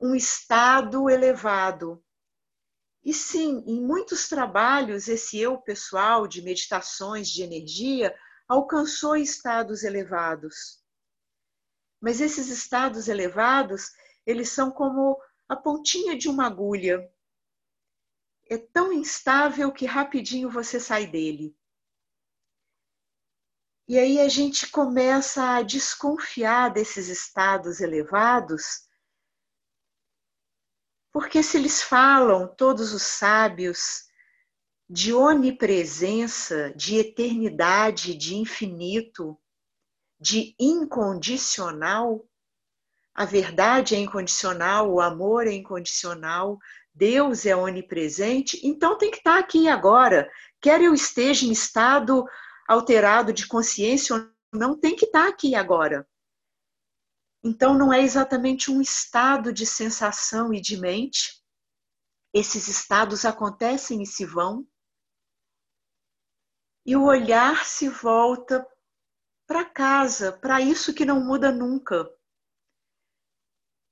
Speaker 2: um estado elevado. E sim, em muitos trabalhos, esse eu pessoal de meditações de energia alcançou estados elevados. Mas esses estados elevados eles são como a pontinha de uma agulha. É tão instável que rapidinho você sai dele. E aí a gente começa a desconfiar desses estados elevados, porque se eles falam, todos os sábios, de onipresença, de eternidade, de infinito, de incondicional, a verdade é incondicional, o amor é incondicional, Deus é onipresente, então tem que estar aqui agora. Quer eu esteja em estado alterado de consciência ou não, tem que estar aqui agora. Então não é exatamente um estado de sensação e de mente. Esses estados acontecem e se vão. E o olhar se volta para casa, para isso que não muda nunca,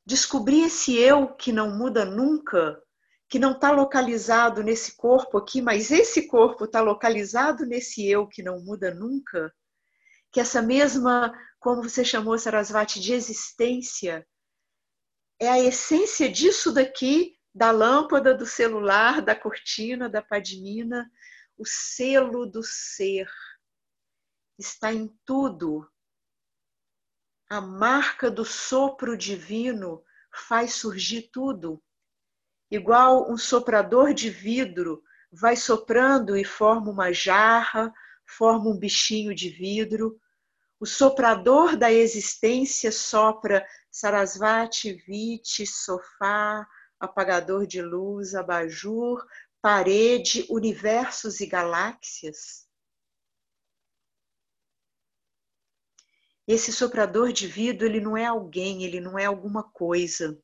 Speaker 2: descobrir esse eu que não muda nunca, que não está localizado nesse corpo aqui, mas esse corpo está localizado nesse eu que não muda nunca, que essa mesma, como você chamou, Sarasvati, de existência, é a essência disso daqui, da lâmpada, do celular, da cortina, da padmina, o selo do ser. Está em tudo, a marca do sopro divino faz surgir tudo. Igual um soprador de vidro vai soprando e forma uma jarra, forma um bichinho de vidro. O soprador da existência sopra Sarasvati, Vite, sofá, apagador de luz, abajur, parede, universos e galáxias. Esse soprador de vidro, ele não é alguém, ele não é alguma coisa.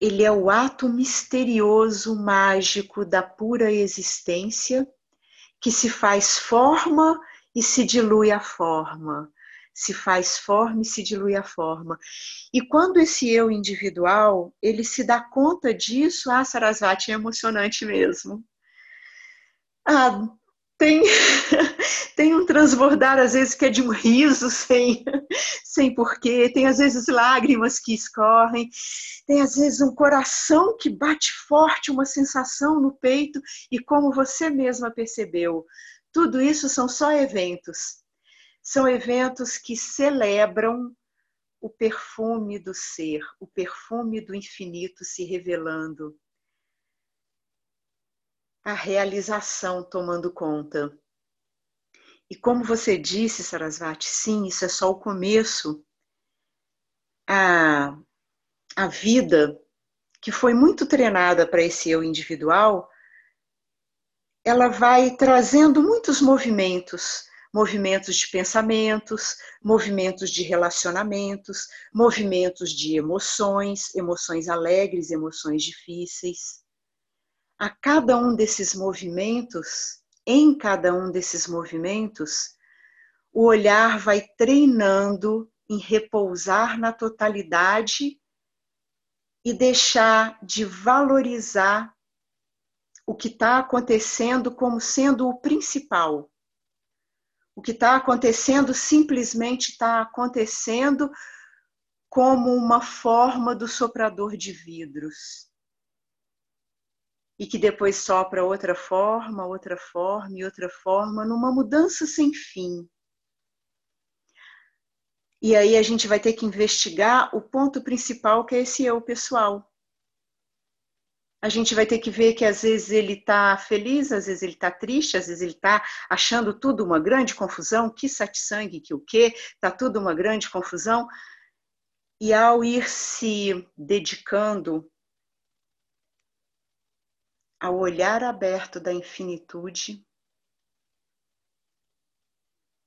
Speaker 2: Ele é o ato misterioso, mágico da pura existência, que se faz forma e se dilui a forma, se faz forma e se dilui a forma. E quando esse eu individual, ele se dá conta disso, ah, Sarasvati, é emocionante mesmo. Ah, tem, (laughs) tem um transbordar, às vezes, que é de um riso sem, (laughs) sem porquê, tem às vezes lágrimas que escorrem, tem às vezes um coração que bate forte, uma sensação no peito, e como você mesma percebeu, tudo isso são só eventos. São eventos que celebram o perfume do ser, o perfume do infinito se revelando, a realização tomando conta. E como você disse, Sarasvati, sim, isso é só o começo. A, a vida, que foi muito treinada para esse eu individual, ela vai trazendo muitos movimentos movimentos de pensamentos, movimentos de relacionamentos, movimentos de emoções, emoções alegres, emoções difíceis. A cada um desses movimentos, em cada um desses movimentos, o olhar vai treinando em repousar na totalidade e deixar de valorizar o que está acontecendo como sendo o principal o que está acontecendo simplesmente está acontecendo como uma forma do soprador de vidros. E que depois sopra outra forma, outra forma e outra forma, numa mudança sem fim. E aí a gente vai ter que investigar o ponto principal, que é esse eu pessoal a gente vai ter que ver que às vezes ele está feliz, às vezes ele está triste, às vezes ele está achando tudo uma grande confusão, que satsang, que o quê, está tudo uma grande confusão. E ao ir se dedicando ao olhar aberto da infinitude,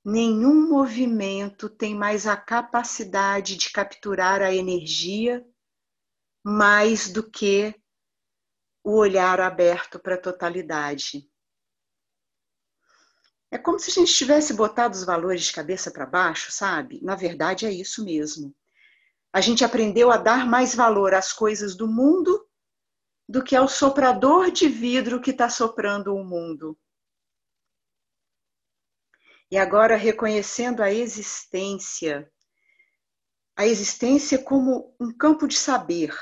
Speaker 2: nenhum movimento tem mais a capacidade de capturar a energia mais do que o olhar aberto para a totalidade. É como se a gente tivesse botado os valores de cabeça para baixo, sabe? Na verdade, é isso mesmo. A gente aprendeu a dar mais valor às coisas do mundo do que ao soprador de vidro que está soprando o mundo. E agora, reconhecendo a existência, a existência como um campo de saber,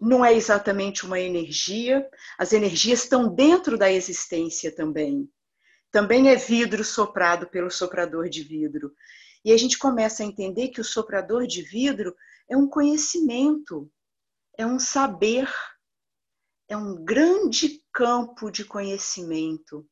Speaker 2: não é exatamente uma energia, as energias estão dentro da existência também. Também é vidro soprado pelo soprador de vidro. E a gente começa a entender que o soprador de vidro é um conhecimento, é um saber, é um grande campo de conhecimento.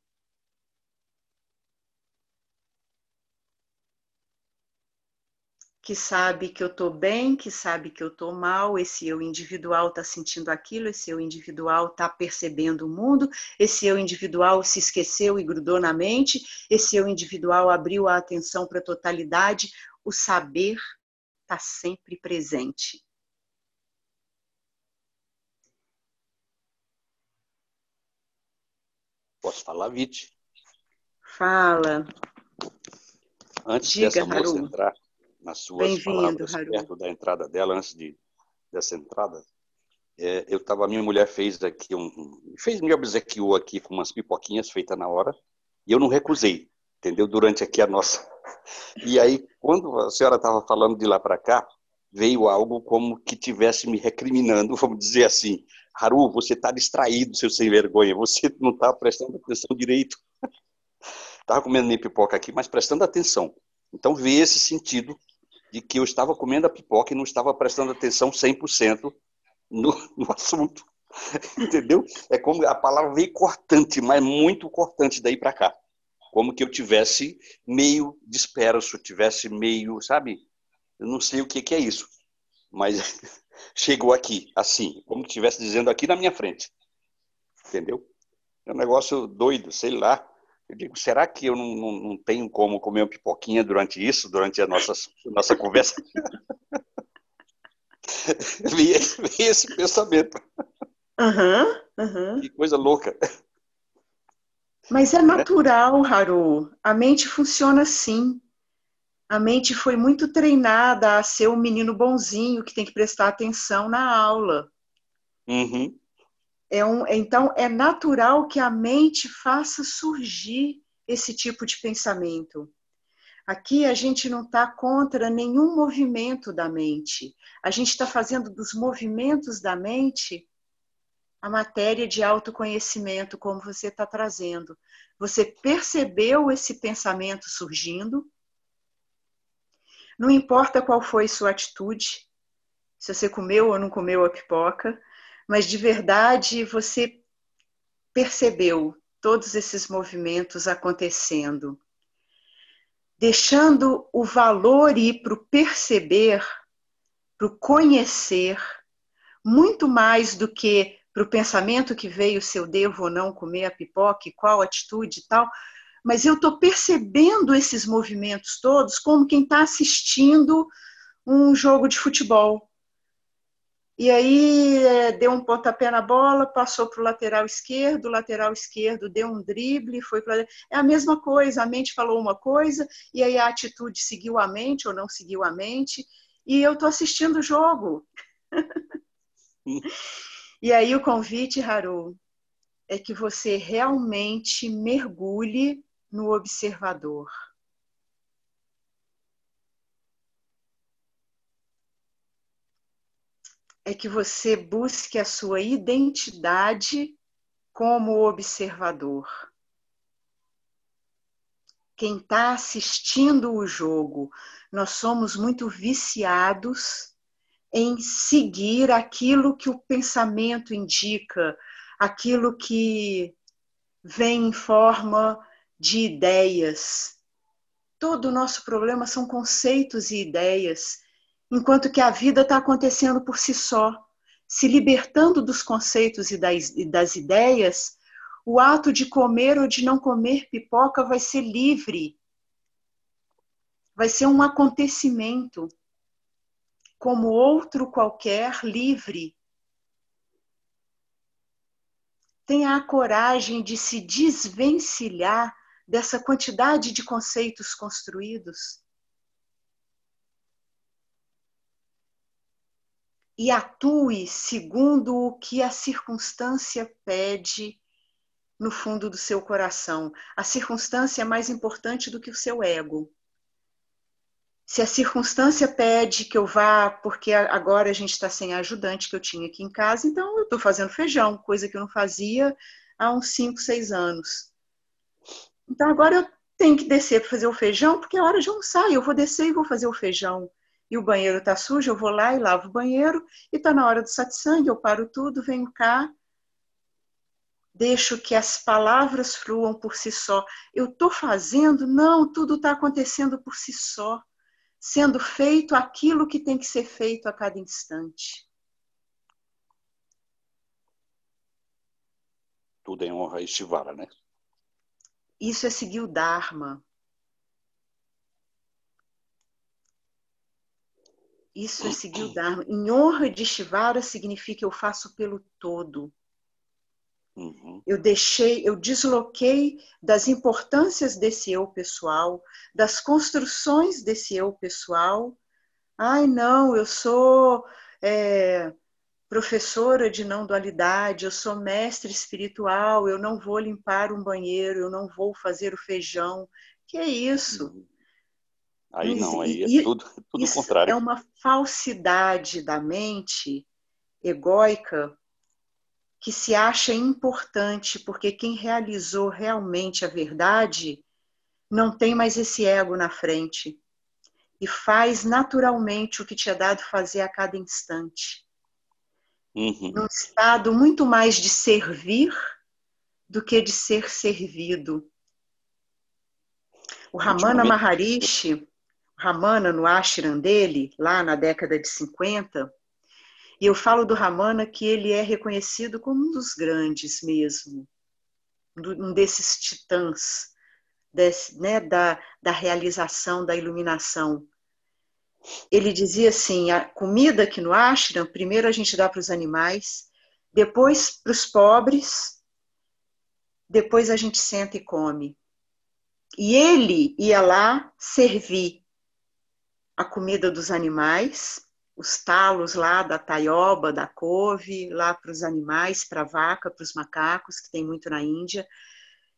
Speaker 2: que sabe que eu estou bem, que sabe que eu estou mal, esse eu individual está sentindo aquilo, esse eu individual está percebendo o mundo, esse eu individual se esqueceu e grudou na mente, esse eu individual abriu a atenção para a totalidade, o saber está sempre presente.
Speaker 4: Posso falar, Vite?
Speaker 2: Fala.
Speaker 4: Antes Diga, dessa moça Haru. entrar, nas suas palavras Haru. perto da entrada dela, antes de, dessa entrada. É, eu tava, minha mulher fez aqui um, fez me obsequiou aqui com umas pipoquinhas feitas na hora e eu não recusei, entendeu? Durante aqui a nossa. E aí, quando a senhora estava falando de lá para cá, veio algo como que tivesse me recriminando, (laughs) vamos dizer assim, Haru, você está distraído, seu sem vergonha, você não está prestando atenção direito. Estava comendo minha pipoca aqui, mas prestando atenção. Então veio esse sentido de que eu estava comendo a pipoca e não estava prestando atenção 100% no, no assunto. (laughs) Entendeu? É como a palavra veio cortante, mas muito cortante daí para cá. Como que eu tivesse meio disperso, tivesse meio, sabe? Eu não sei o que, que é isso, mas (laughs) chegou aqui, assim, como se estivesse dizendo aqui na minha frente. Entendeu? É um negócio doido, sei lá. Eu digo, será que eu não, não, não tenho como comer uma pipoquinha durante isso, durante a nossa, nossa conversa? (laughs) Vem esse pensamento.
Speaker 2: Uhum, uhum.
Speaker 4: Que coisa louca.
Speaker 2: Mas é natural, Haru. A mente funciona assim. A mente foi muito treinada a ser um menino bonzinho que tem que prestar atenção na aula.
Speaker 4: Uhum.
Speaker 2: É um, então, é natural que a mente faça surgir esse tipo de pensamento. Aqui a gente não está contra nenhum movimento da mente. A gente está fazendo dos movimentos da mente a matéria de autoconhecimento, como você está trazendo. Você percebeu esse pensamento surgindo. Não importa qual foi sua atitude, se você comeu ou não comeu a pipoca, mas de verdade você percebeu todos esses movimentos acontecendo, deixando o valor ir para o perceber, para o conhecer, muito mais do que para o pensamento que veio se eu devo ou não comer a pipoca, qual atitude e tal, mas eu estou percebendo esses movimentos todos como quem está assistindo um jogo de futebol. E aí é, deu um pontapé na bola, passou para o lateral esquerdo, lateral esquerdo deu um drible, foi para. É a mesma coisa, a mente falou uma coisa, e aí a atitude seguiu a mente ou não seguiu a mente, e eu estou assistindo o jogo. (laughs) e aí o convite, Haru, é que você realmente mergulhe no observador. é que você busque a sua identidade como observador. Quem está assistindo o jogo, nós somos muito viciados em seguir aquilo que o pensamento indica, aquilo que vem em forma de ideias. Todo o nosso problema são conceitos e ideias enquanto que a vida está acontecendo por si só. Se libertando dos conceitos e das, e das ideias, o ato de comer ou de não comer pipoca vai ser livre. Vai ser um acontecimento, como outro qualquer, livre. Tenha a coragem de se desvencilhar dessa quantidade de conceitos construídos e atue segundo o que a circunstância pede no fundo do seu coração. A circunstância é mais importante do que o seu ego. Se a circunstância pede que eu vá, porque agora a gente está sem ajudante que eu tinha aqui em casa, então eu estou fazendo feijão, coisa que eu não fazia há uns 5, 6 anos. Então agora eu tenho que descer para fazer o feijão, porque é hora de almoçar, eu vou descer e vou fazer o feijão e o banheiro está sujo, eu vou lá e lavo o banheiro, e está na hora do satsang, eu paro tudo, venho cá, deixo que as palavras fluam por si só. Eu estou fazendo? Não, tudo está acontecendo por si só, sendo feito aquilo que tem que ser feito a cada instante.
Speaker 4: Tudo em honra a Estivara, né?
Speaker 2: Isso é seguir o Dharma. Isso é seguir o Dharma. Em honra de Shivara significa eu faço pelo todo.
Speaker 4: Uhum.
Speaker 2: Eu deixei, eu desloquei das importâncias desse eu pessoal, das construções desse eu pessoal. Ai, não, eu sou é, professora de não dualidade, eu sou mestre espiritual, eu não vou limpar um banheiro, eu não vou fazer o feijão. Que é isso? Uhum.
Speaker 4: Aí não, aí é tudo, tudo o contrário.
Speaker 2: É uma falsidade da mente egóica que se acha importante, porque quem realizou realmente a verdade não tem mais esse ego na frente e faz naturalmente o que te é dado fazer a cada instante.
Speaker 4: Uhum.
Speaker 2: Num estado muito mais de servir do que de ser servido. O Ramana Maharishi, Ramana no ashram dele, lá na década de 50, e eu falo do Ramana que ele é reconhecido como um dos grandes mesmo, um desses titãs desse, né, da, da realização, da iluminação. Ele dizia assim: a comida aqui no ashram, primeiro a gente dá para os animais, depois para os pobres, depois a gente senta e come. E ele ia lá servir a comida dos animais, os talos lá da taioba, da couve, lá para os animais, para a vaca, para os macacos, que tem muito na Índia.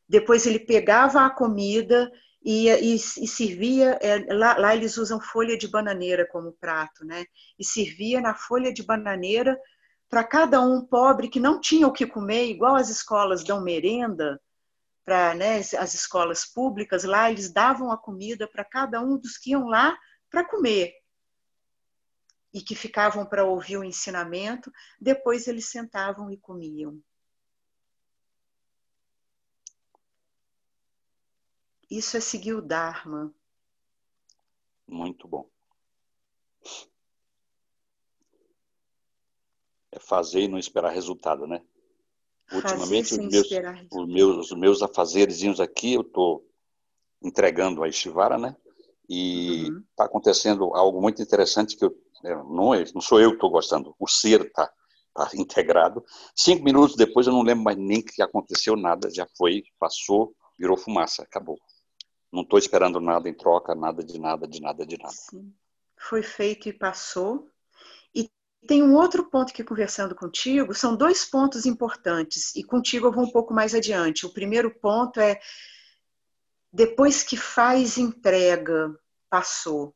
Speaker 2: Depois ele pegava a comida e, e, e servia, é, lá, lá, eles usam folha de bananeira como prato, né? E servia na folha de bananeira para cada um pobre que não tinha o que comer, igual as escolas dão merenda, para né, as escolas públicas, lá eles davam a comida para cada um dos que iam lá para comer e que ficavam para ouvir o ensinamento, depois eles sentavam e comiam. Isso é seguir o Dharma.
Speaker 4: Muito bom. É fazer e não esperar resultado, né? Ultimamente, os meus, os, meus, os meus afazeres aqui, eu estou entregando a Estivara, né? E está uhum. Tá acontecendo algo muito interessante que eu, é, não, é, não sou eu que estou gostando, o ser está tá (laughs) integrado. Cinco minutos depois eu não lembro mais nem que aconteceu nada, já foi, passou, virou fumaça, acabou. Não estou esperando nada em troca, nada de nada, de nada, de nada. Sim.
Speaker 2: Foi feito e passou. E tem um outro ponto que, conversando contigo, são dois pontos importantes, e contigo eu vou um pouco mais adiante. O primeiro ponto é depois que faz entrega, passou.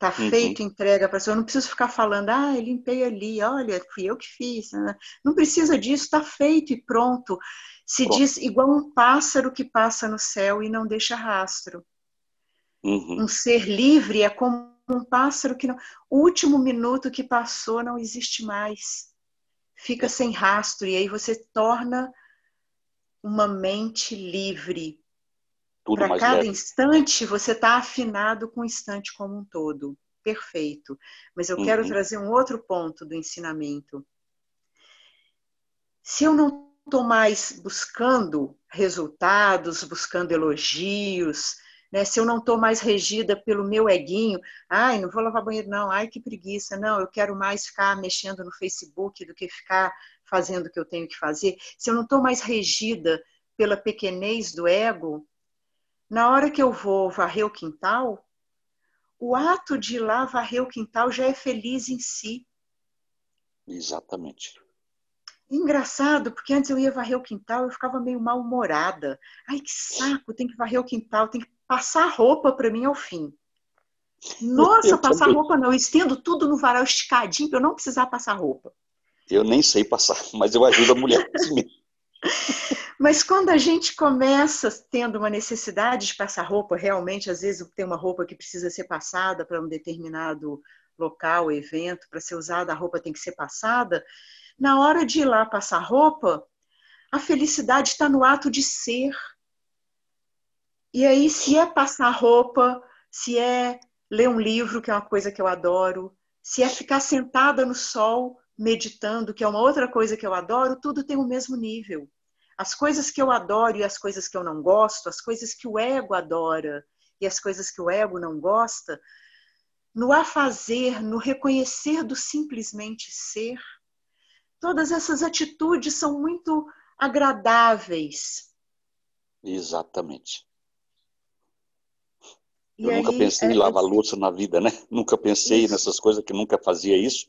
Speaker 2: Está uhum. feito entrega para Eu não preciso ficar falando, ah, eu limpei ali, olha, fui eu que fiz. Né? Não precisa disso, está feito e pronto. Se pronto. diz igual um pássaro que passa no céu e não deixa rastro. Uhum. Um ser livre é como um pássaro que não. O último minuto que passou não existe mais. Fica é. sem rastro, e aí você torna uma mente livre para cada leve. instante, você está afinado com o instante como um todo. Perfeito. Mas eu uhum. quero trazer um outro ponto do ensinamento. Se eu não estou mais buscando resultados, buscando elogios, né? se eu não estou mais regida pelo meu eguinho, ai, não vou lavar banheiro, não, ai, que preguiça, não, eu quero mais ficar mexendo no Facebook do que ficar fazendo o que eu tenho que fazer. Se eu não estou mais regida pela pequenez do ego, na hora que eu vou varrer o quintal, o ato de ir lá varrer o quintal já é feliz em si.
Speaker 4: Exatamente.
Speaker 2: Engraçado, porque antes eu ia varrer o quintal, eu ficava meio mal-humorada. Ai, que saco, tem que varrer o quintal, tem que passar roupa para mim ao fim. Nossa, eu passar também. roupa não, eu estendo tudo no varal esticadinho para eu não precisar passar roupa.
Speaker 4: Eu nem sei passar, (laughs) mas eu ajudo a mulher (laughs)
Speaker 2: Mas quando a gente começa tendo uma necessidade de passar roupa, realmente, às vezes tem uma roupa que precisa ser passada para um determinado local, evento, para ser usada, a roupa tem que ser passada. Na hora de ir lá passar roupa, a felicidade está no ato de ser. E aí, se é passar roupa, se é ler um livro, que é uma coisa que eu adoro, se é ficar sentada no sol meditando, que é uma outra coisa que eu adoro, tudo tem o mesmo nível. As coisas que eu adoro e as coisas que eu não gosto, as coisas que o ego adora e as coisas que o ego não gosta, no afazer, no reconhecer do simplesmente ser, todas essas atitudes são muito agradáveis.
Speaker 4: Exatamente. Eu nunca pensei é, em lavar é, louça na vida, né? Nunca pensei isso. nessas coisas que nunca fazia isso.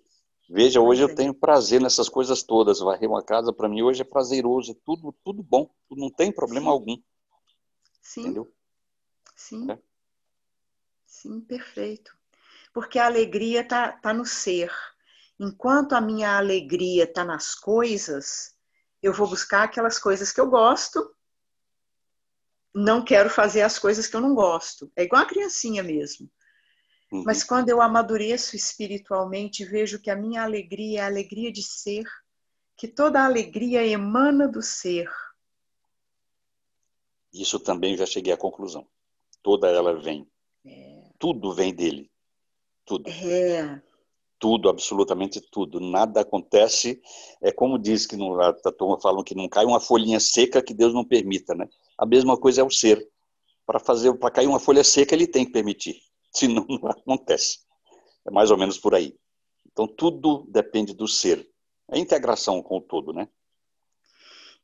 Speaker 4: Veja, hoje eu tenho prazer nessas coisas todas. Varrer uma casa para mim hoje é prazeroso, tudo, tudo bom, não tem problema Sim. algum.
Speaker 2: Sim. Entendeu? Sim. É. Sim, perfeito. Porque a alegria tá, tá no ser. Enquanto a minha alegria tá nas coisas, eu vou buscar aquelas coisas que eu gosto. Não quero fazer as coisas que eu não gosto. É igual a criancinha mesmo. Uhum. Mas quando eu amadureço espiritualmente, vejo que a minha alegria é a alegria de ser, que toda a alegria emana do ser.
Speaker 4: Isso também já cheguei à conclusão. Toda ela vem. É. tudo vem dele. Tudo.
Speaker 2: É.
Speaker 4: Tudo, absolutamente tudo. Nada acontece. É como diz que não, a turma falam que não cai uma folhinha seca que Deus não permita, né? A mesma coisa é o ser. Para fazer, para cair uma folha seca, ele tem que permitir. Senão não (laughs) acontece. É mais ou menos por aí. Então tudo depende do ser. É a integração com o todo, né?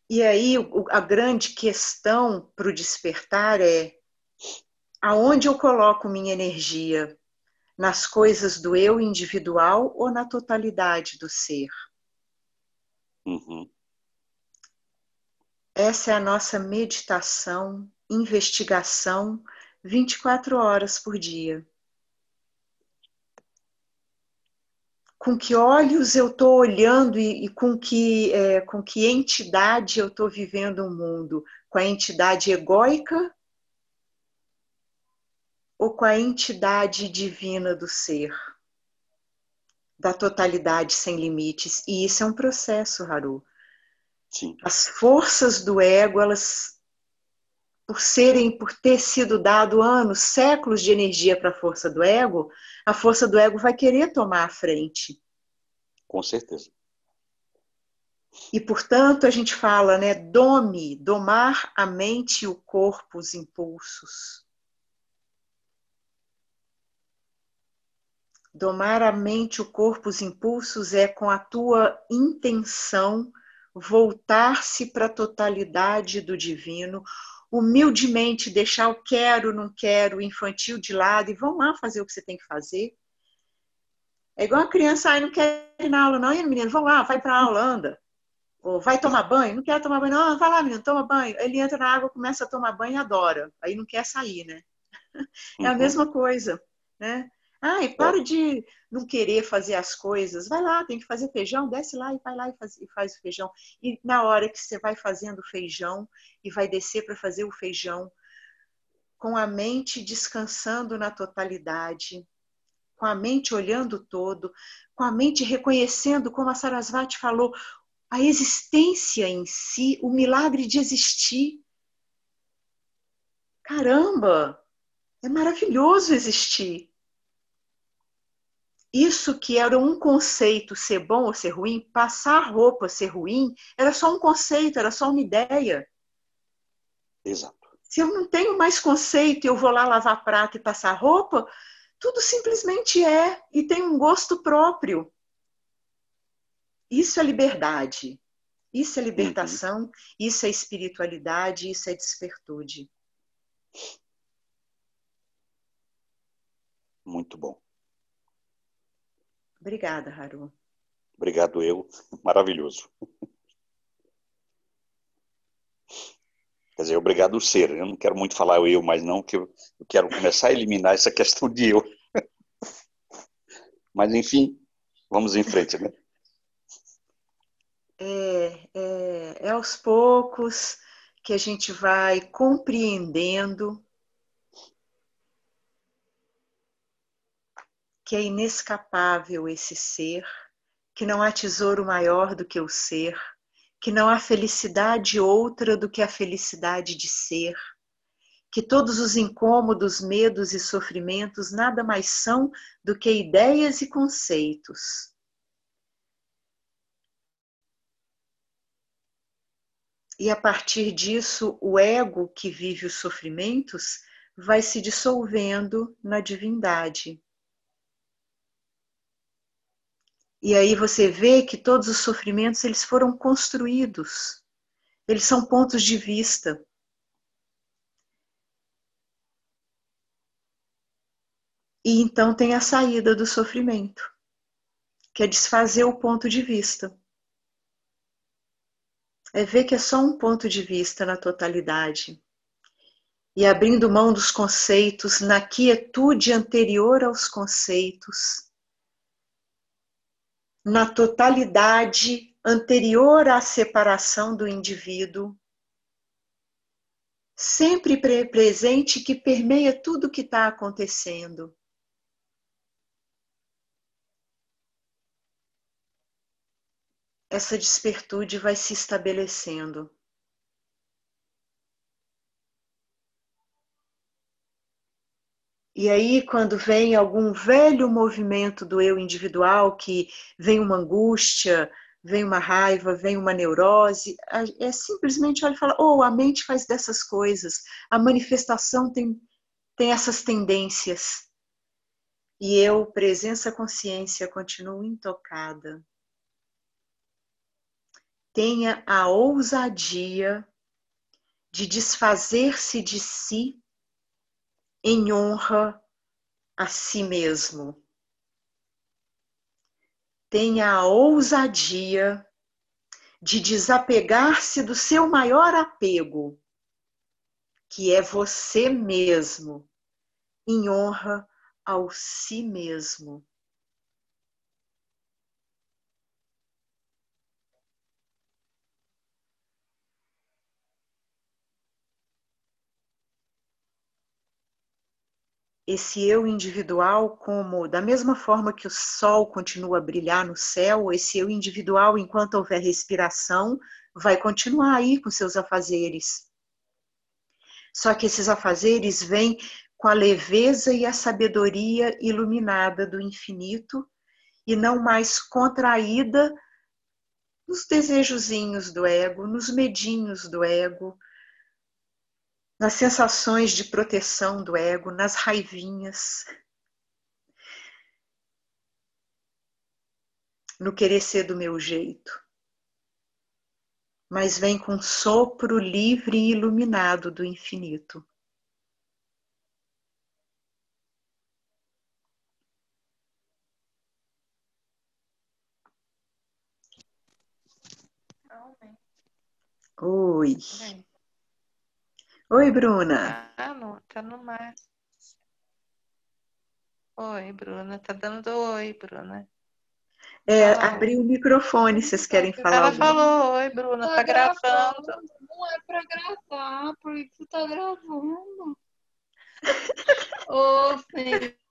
Speaker 2: E aí a grande questão para o despertar é aonde eu coloco minha energia? Nas coisas do eu individual ou na totalidade do ser?
Speaker 4: Uhum.
Speaker 2: Essa é a nossa meditação, investigação, 24 horas por dia. Com que olhos eu estou olhando e, e, com, que, é, com que entidade eu estou vivendo o mundo? Com a entidade egóica ou com a entidade divina do ser, da totalidade sem limites. E isso é um processo, Haru.
Speaker 4: Sim.
Speaker 2: As forças do ego, elas, por serem, por ter sido dado anos, séculos de energia para a força do ego, a força do ego vai querer tomar a frente.
Speaker 4: Com certeza.
Speaker 2: E, portanto, a gente fala, né, dome, domar a mente e o corpo, os impulsos. Domar a mente, o corpo, os impulsos é com a tua intenção voltar-se para a totalidade do divino, humildemente deixar o quero, não quero, o infantil de lado e vão lá fazer o que você tem que fazer. É igual a criança, ai, não quer ir na aula, não, e menino, vão lá, vai para a aula, anda. Ou vai tomar banho, não quer tomar banho, não, vai lá, menino, toma banho. Ele entra na água, começa a tomar banho e adora. Aí não quer sair, né? (laughs) É a uhum. mesma coisa, né? Ai, para de não querer fazer as coisas. Vai lá, tem que fazer feijão, desce lá e vai lá e faz, e faz o feijão. E na hora que você vai fazendo o feijão e vai descer para fazer o feijão, com a mente descansando na totalidade, com a mente olhando todo, com a mente reconhecendo, como a Sarasvati falou, a existência em si, o milagre de existir. Caramba, é maravilhoso existir isso que era um conceito ser bom ou ser ruim, passar roupa ser ruim, era só um conceito, era só uma ideia.
Speaker 4: Exato.
Speaker 2: Se eu não tenho mais conceito e eu vou lá lavar prato e passar roupa, tudo simplesmente é e tem um gosto próprio. Isso é liberdade. Isso é libertação, uhum. isso é espiritualidade, isso é despertude.
Speaker 4: Muito bom.
Speaker 2: Obrigada, Haru.
Speaker 4: Obrigado eu. Maravilhoso. Quer dizer, obrigado ser. Eu não quero muito falar eu, mas não que eu, eu quero começar a eliminar essa questão de eu. Mas enfim, vamos em frente, né?
Speaker 2: É, é, é aos poucos que a gente vai compreendendo que é inescapável esse ser, que não há tesouro maior do que o ser, que não há felicidade outra do que a felicidade de ser, que todos os incômodos, medos e sofrimentos nada mais são do que ideias e conceitos. E a partir disso, o ego que vive os sofrimentos vai se dissolvendo na divindade. E aí você vê que todos os sofrimentos eles foram construídos. Eles são pontos de vista. E então tem a saída do sofrimento, que é desfazer o ponto de vista. É ver que é só um ponto de vista na totalidade. E abrindo mão dos conceitos, na quietude anterior aos conceitos, na totalidade anterior à separação do indivíduo, sempre presente que permeia tudo o que está acontecendo. Essa despertude vai se estabelecendo. E aí, quando vem algum velho movimento do eu individual, que vem uma angústia, vem uma raiva, vem uma neurose, é simplesmente olha e fala: oh, a mente faz dessas coisas, a manifestação tem, tem essas tendências. E eu, presença consciência, continuo intocada. Tenha a ousadia de desfazer-se de si em honra a si mesmo. Tenha a ousadia de desapegar-se do seu maior apego, que é você mesmo, em honra ao si mesmo. Esse eu individual como da mesma forma que o sol continua a brilhar no céu, esse eu individual enquanto houver respiração vai continuar aí com seus afazeres. Só que esses afazeres vêm com a leveza e a sabedoria iluminada do infinito e não mais contraída nos desejozinhos do ego, nos medinhos do ego, nas sensações de proteção do ego, nas raivinhas, no querer ser do meu jeito. Mas vem com sopro livre e iluminado do infinito. Oi. Bem. Oi, Bruna.
Speaker 5: Ah, não, tá no mar. Oi, Bruna. Tá dando oi, Bruna.
Speaker 2: É, abri o microfone, vocês querem falar?
Speaker 5: Ela falou, oi, Bruna, tá, tá gravando.
Speaker 6: gravando. Não é pra gravar, porque tu tá gravando. (laughs) Ô, filho.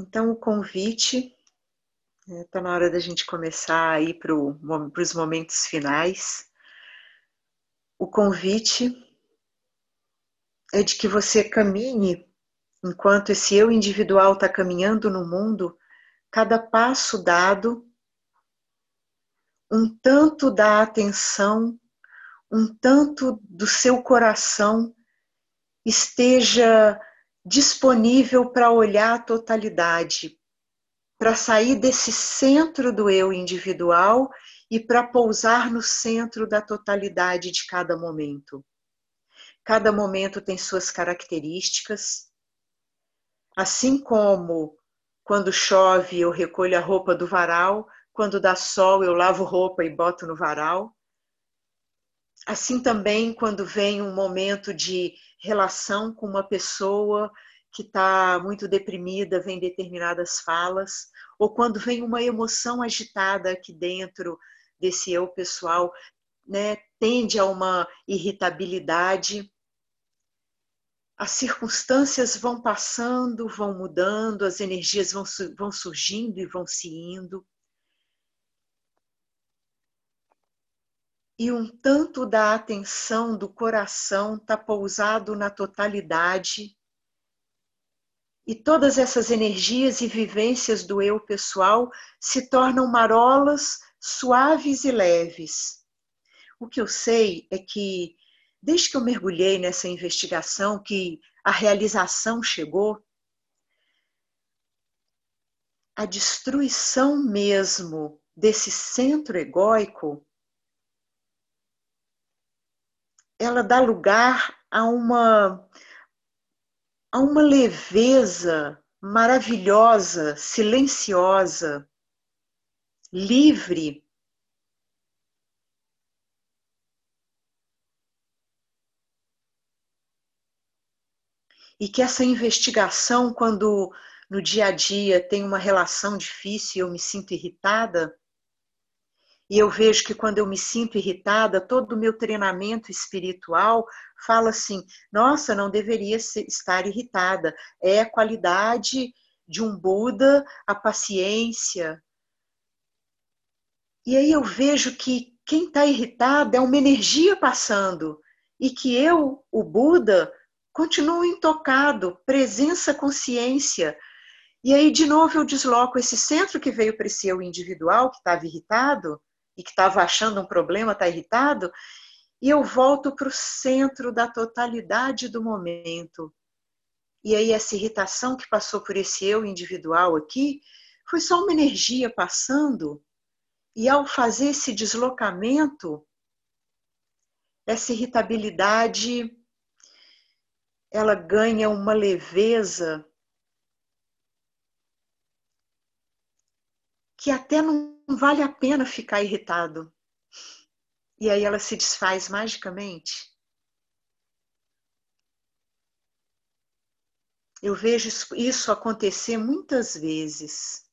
Speaker 2: Então, o convite está é, na hora da gente começar a ir para os momentos finais. O convite é de que você caminhe, enquanto esse eu individual está caminhando no mundo, cada passo dado, um tanto da atenção, um tanto do seu coração esteja disponível para olhar a totalidade, para sair desse centro do eu individual e para pousar no centro da totalidade de cada momento. Cada momento tem suas características. Assim como quando chove eu recolho a roupa do varal, quando dá sol eu lavo roupa e boto no varal. Assim também quando vem um momento de relação com uma pessoa que está muito deprimida, vem determinadas falas, ou quando vem uma emoção agitada aqui dentro desse eu pessoal, né, tende a uma irritabilidade. As circunstâncias vão passando, vão mudando, as energias vão, vão surgindo e vão se indo. E um tanto da atenção do coração está pousado na totalidade. E todas essas energias e vivências do eu pessoal se tornam marolas suaves e leves. O que eu sei é que, desde que eu mergulhei nessa investigação, que a realização chegou, a destruição mesmo desse centro egóico ela dá lugar a uma a uma leveza maravilhosa, silenciosa, livre. E que essa investigação, quando no dia a dia tem uma relação difícil e eu me sinto irritada, E eu vejo que quando eu me sinto irritada, todo o meu treinamento espiritual fala assim: nossa, não deveria estar irritada. É a qualidade de um Buda, a paciência. E aí eu vejo que quem está irritado é uma energia passando e que eu, o Buda, continuo intocado, presença, consciência. E aí, de novo, eu desloco esse centro que veio para esse eu individual, que estava irritado e que estava achando um problema, está irritado, e eu volto para o centro da totalidade do momento. E aí, essa irritação que passou por esse eu individual aqui foi só uma energia passando, e ao fazer esse deslocamento, essa irritabilidade ela ganha uma leveza que até não vale a pena ficar irritado. E aí ela se desfaz magicamente. Eu vejo isso acontecer muitas vezes.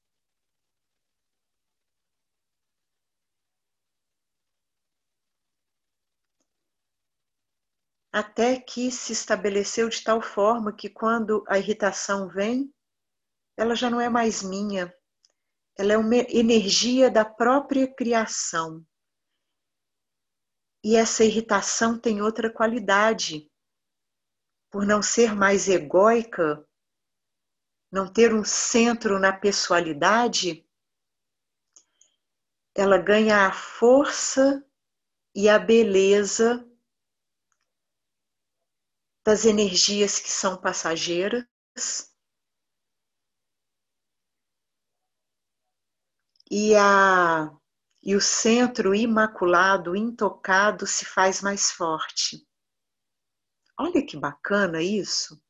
Speaker 2: Até que se estabeleceu de tal forma que quando a irritação vem, ela já não é mais minha, ela é uma energia da própria criação. E essa irritação tem outra qualidade. Por não ser mais egóica, não ter um centro na pessoalidade, ela ganha a força e a beleza das energias que são passageiras e, a, e o centro imaculado, intocado, se faz mais forte. Olha que bacana isso!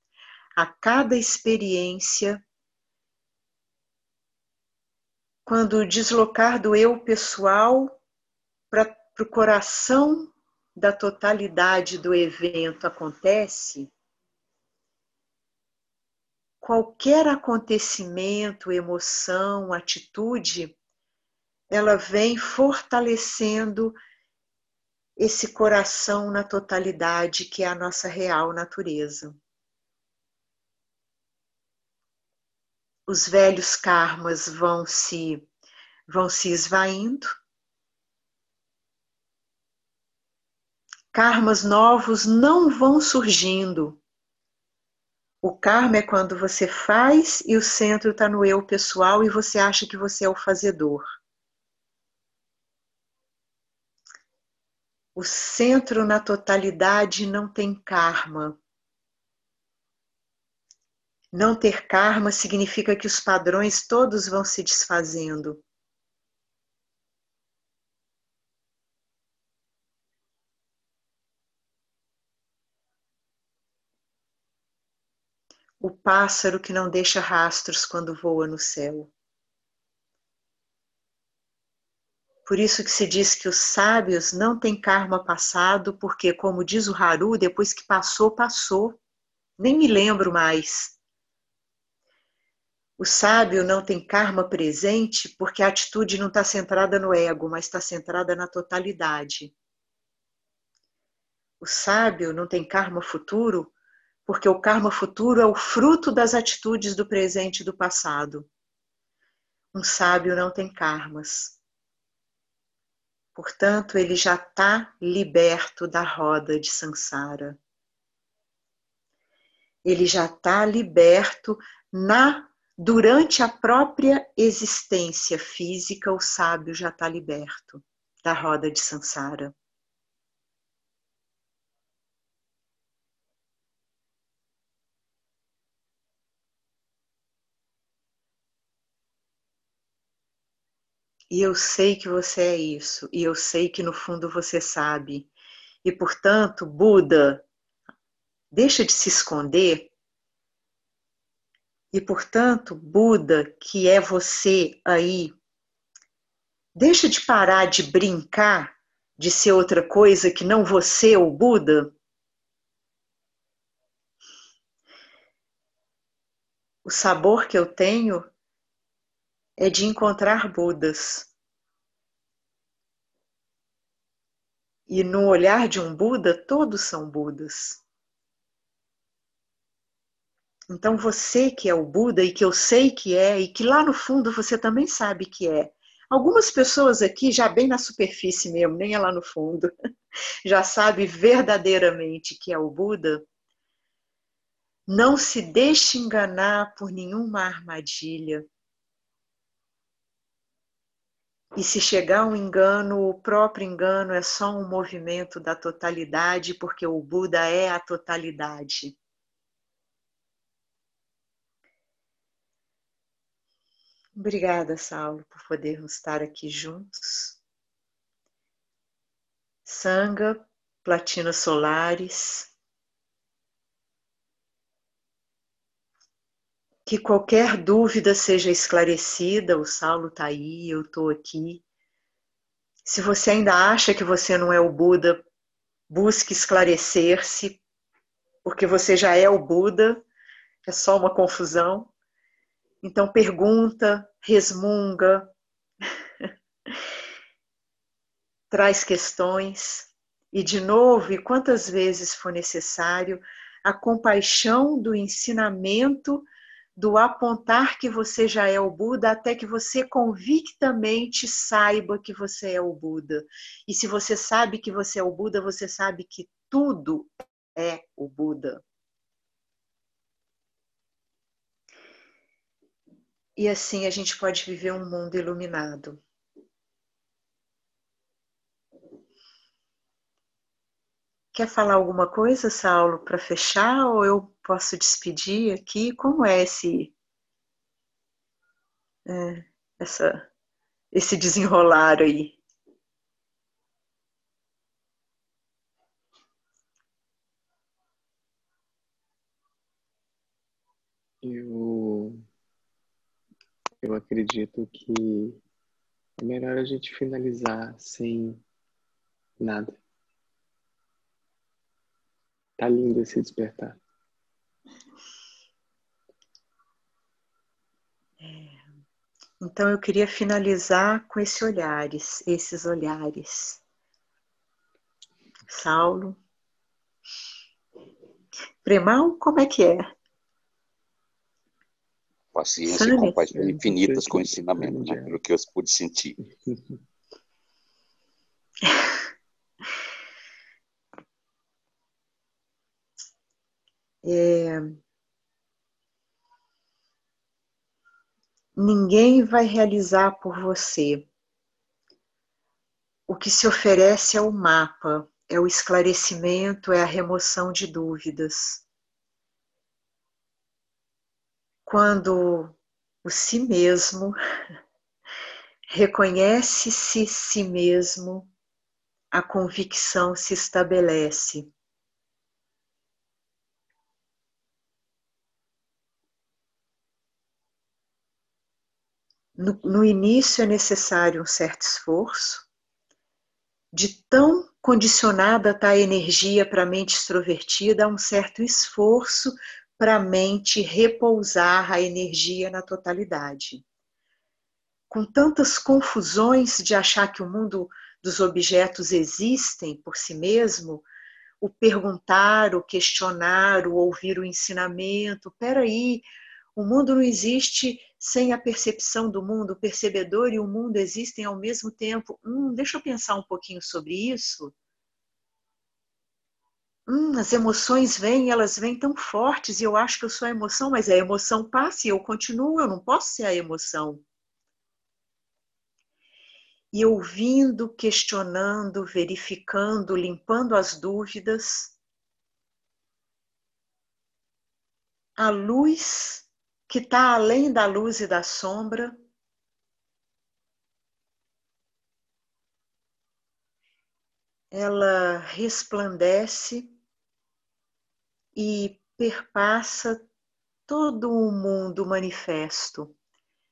Speaker 2: A cada experiência, quando deslocar do eu pessoal para o coração da totalidade do evento acontece, qualquer acontecimento, emoção, atitude ela vem fortalecendo esse coração na totalidade que é a nossa real natureza. Os velhos karmas vão se vão se esvaindo. Karmas novos não vão surgindo. O karma é quando você faz e o centro está no eu pessoal e você acha que você é o fazedor. O centro na totalidade não tem karma. Não ter karma significa que os padrões todos vão se desfazendo. O pássaro que não deixa rastros quando voa no céu. Por isso que se diz que os sábios não têm karma passado, porque, como diz o Haru, depois que passou, passou. Nem me lembro mais. O sábio não tem karma presente porque a atitude não está centrada no ego, mas está centrada na totalidade. O sábio não tem karma futuro porque o karma futuro é o fruto das atitudes do presente e do passado. Um sábio não tem karmas Portanto, ele já está liberto da roda de Sansara. Ele já está liberto na durante a própria existência física, o sábio já está liberto da roda de Sansara. E eu sei que você é isso, e eu sei que no fundo você sabe. E portanto, Buda, deixa de se esconder. E portanto, Buda, que é você aí, deixa de parar de brincar de ser outra coisa que não você, o Buda. O sabor que eu tenho é de encontrar Budas. E no olhar de um Buda, todos são Budas. Então você que é o Buda e que eu sei que é, e que lá no fundo você também sabe que é. Algumas pessoas aqui, já bem na superfície mesmo, nem é lá no fundo, (laughs) já sabe verdadeiramente que é o Buda. Não se deixe enganar por nenhuma armadilha. E se chegar um engano, o próprio engano é só um movimento da totalidade, porque o Buda é a totalidade. Obrigada, Saulo, por podermos estar aqui juntos. Sanga, Platina Solares. Que qualquer dúvida seja esclarecida, o Saulo está aí, eu estou aqui. Se você ainda acha que você não é o Buda, busque esclarecer-se, porque você já é o Buda, é só uma confusão. Então pergunta, resmunga, (laughs) traz questões e de novo, e quantas vezes for necessário, a compaixão do ensinamento do apontar que você já é o Buda até que você convictamente saiba que você é o Buda. E se você sabe que você é o Buda, você sabe que tudo é o Buda. E assim a gente pode viver um mundo iluminado. Quer falar alguma coisa, Saulo, para fechar? Ou eu posso despedir aqui? Como é esse, é, essa, esse desenrolar aí?
Speaker 1: Eu eu acredito que é melhor a gente finalizar sem nada. Tá lindo esse despertar.
Speaker 2: É. Então eu queria finalizar com esses olhares, esses olhares. Saulo. Premal, como é que é?
Speaker 4: paciência e compaixão infinitas com o ensinamento, né? pelo que eu pude sentir. (laughs)
Speaker 2: É... Ninguém vai realizar por você. O que se oferece é o mapa, é o esclarecimento, é a remoção de dúvidas quando o si mesmo (laughs) reconhece-se si mesmo, a convicção se estabelece. No, no, início é necessário um certo esforço, de tão condicionada está a energia para a mente extrovertida, há um certo esforço para a mente repousar a energia na totalidade. Com tantas confusões de achar que o mundo dos objetos existem por si mesmo, o perguntar, o questionar, o ouvir o ensinamento, peraí, o mundo não existe sem a percepção do mundo, o percebedor e o mundo existem ao mesmo tempo. Hum, deixa eu pensar um pouquinho sobre isso. Hum, as emoções vêm, elas vêm tão fortes e eu acho que eu sou a emoção, mas a emoção passa e eu continuo, eu não posso ser a emoção. E ouvindo, questionando, verificando, limpando as dúvidas, a luz que está além da luz e da sombra, ela resplandece e perpassa todo o mundo manifesto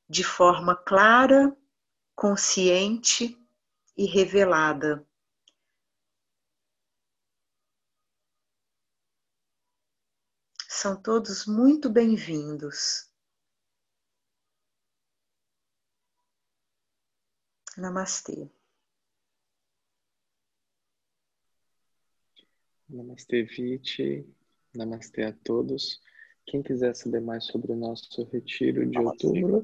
Speaker 2: de forma clara, consciente e revelada. São todos muito bem-vindos. Namastê.
Speaker 1: Namastê, Viti. Namastê a todos. Quem quiser saber mais sobre o nosso retiro de outubro,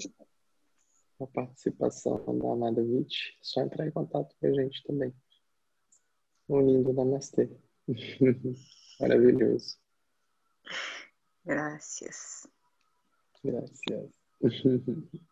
Speaker 1: a participação da Amada Viti, é só entrar em contato com a gente também. Um lindo Namastê. (laughs) Maravilhoso.
Speaker 2: Gracias.
Speaker 1: Gracias. (laughs)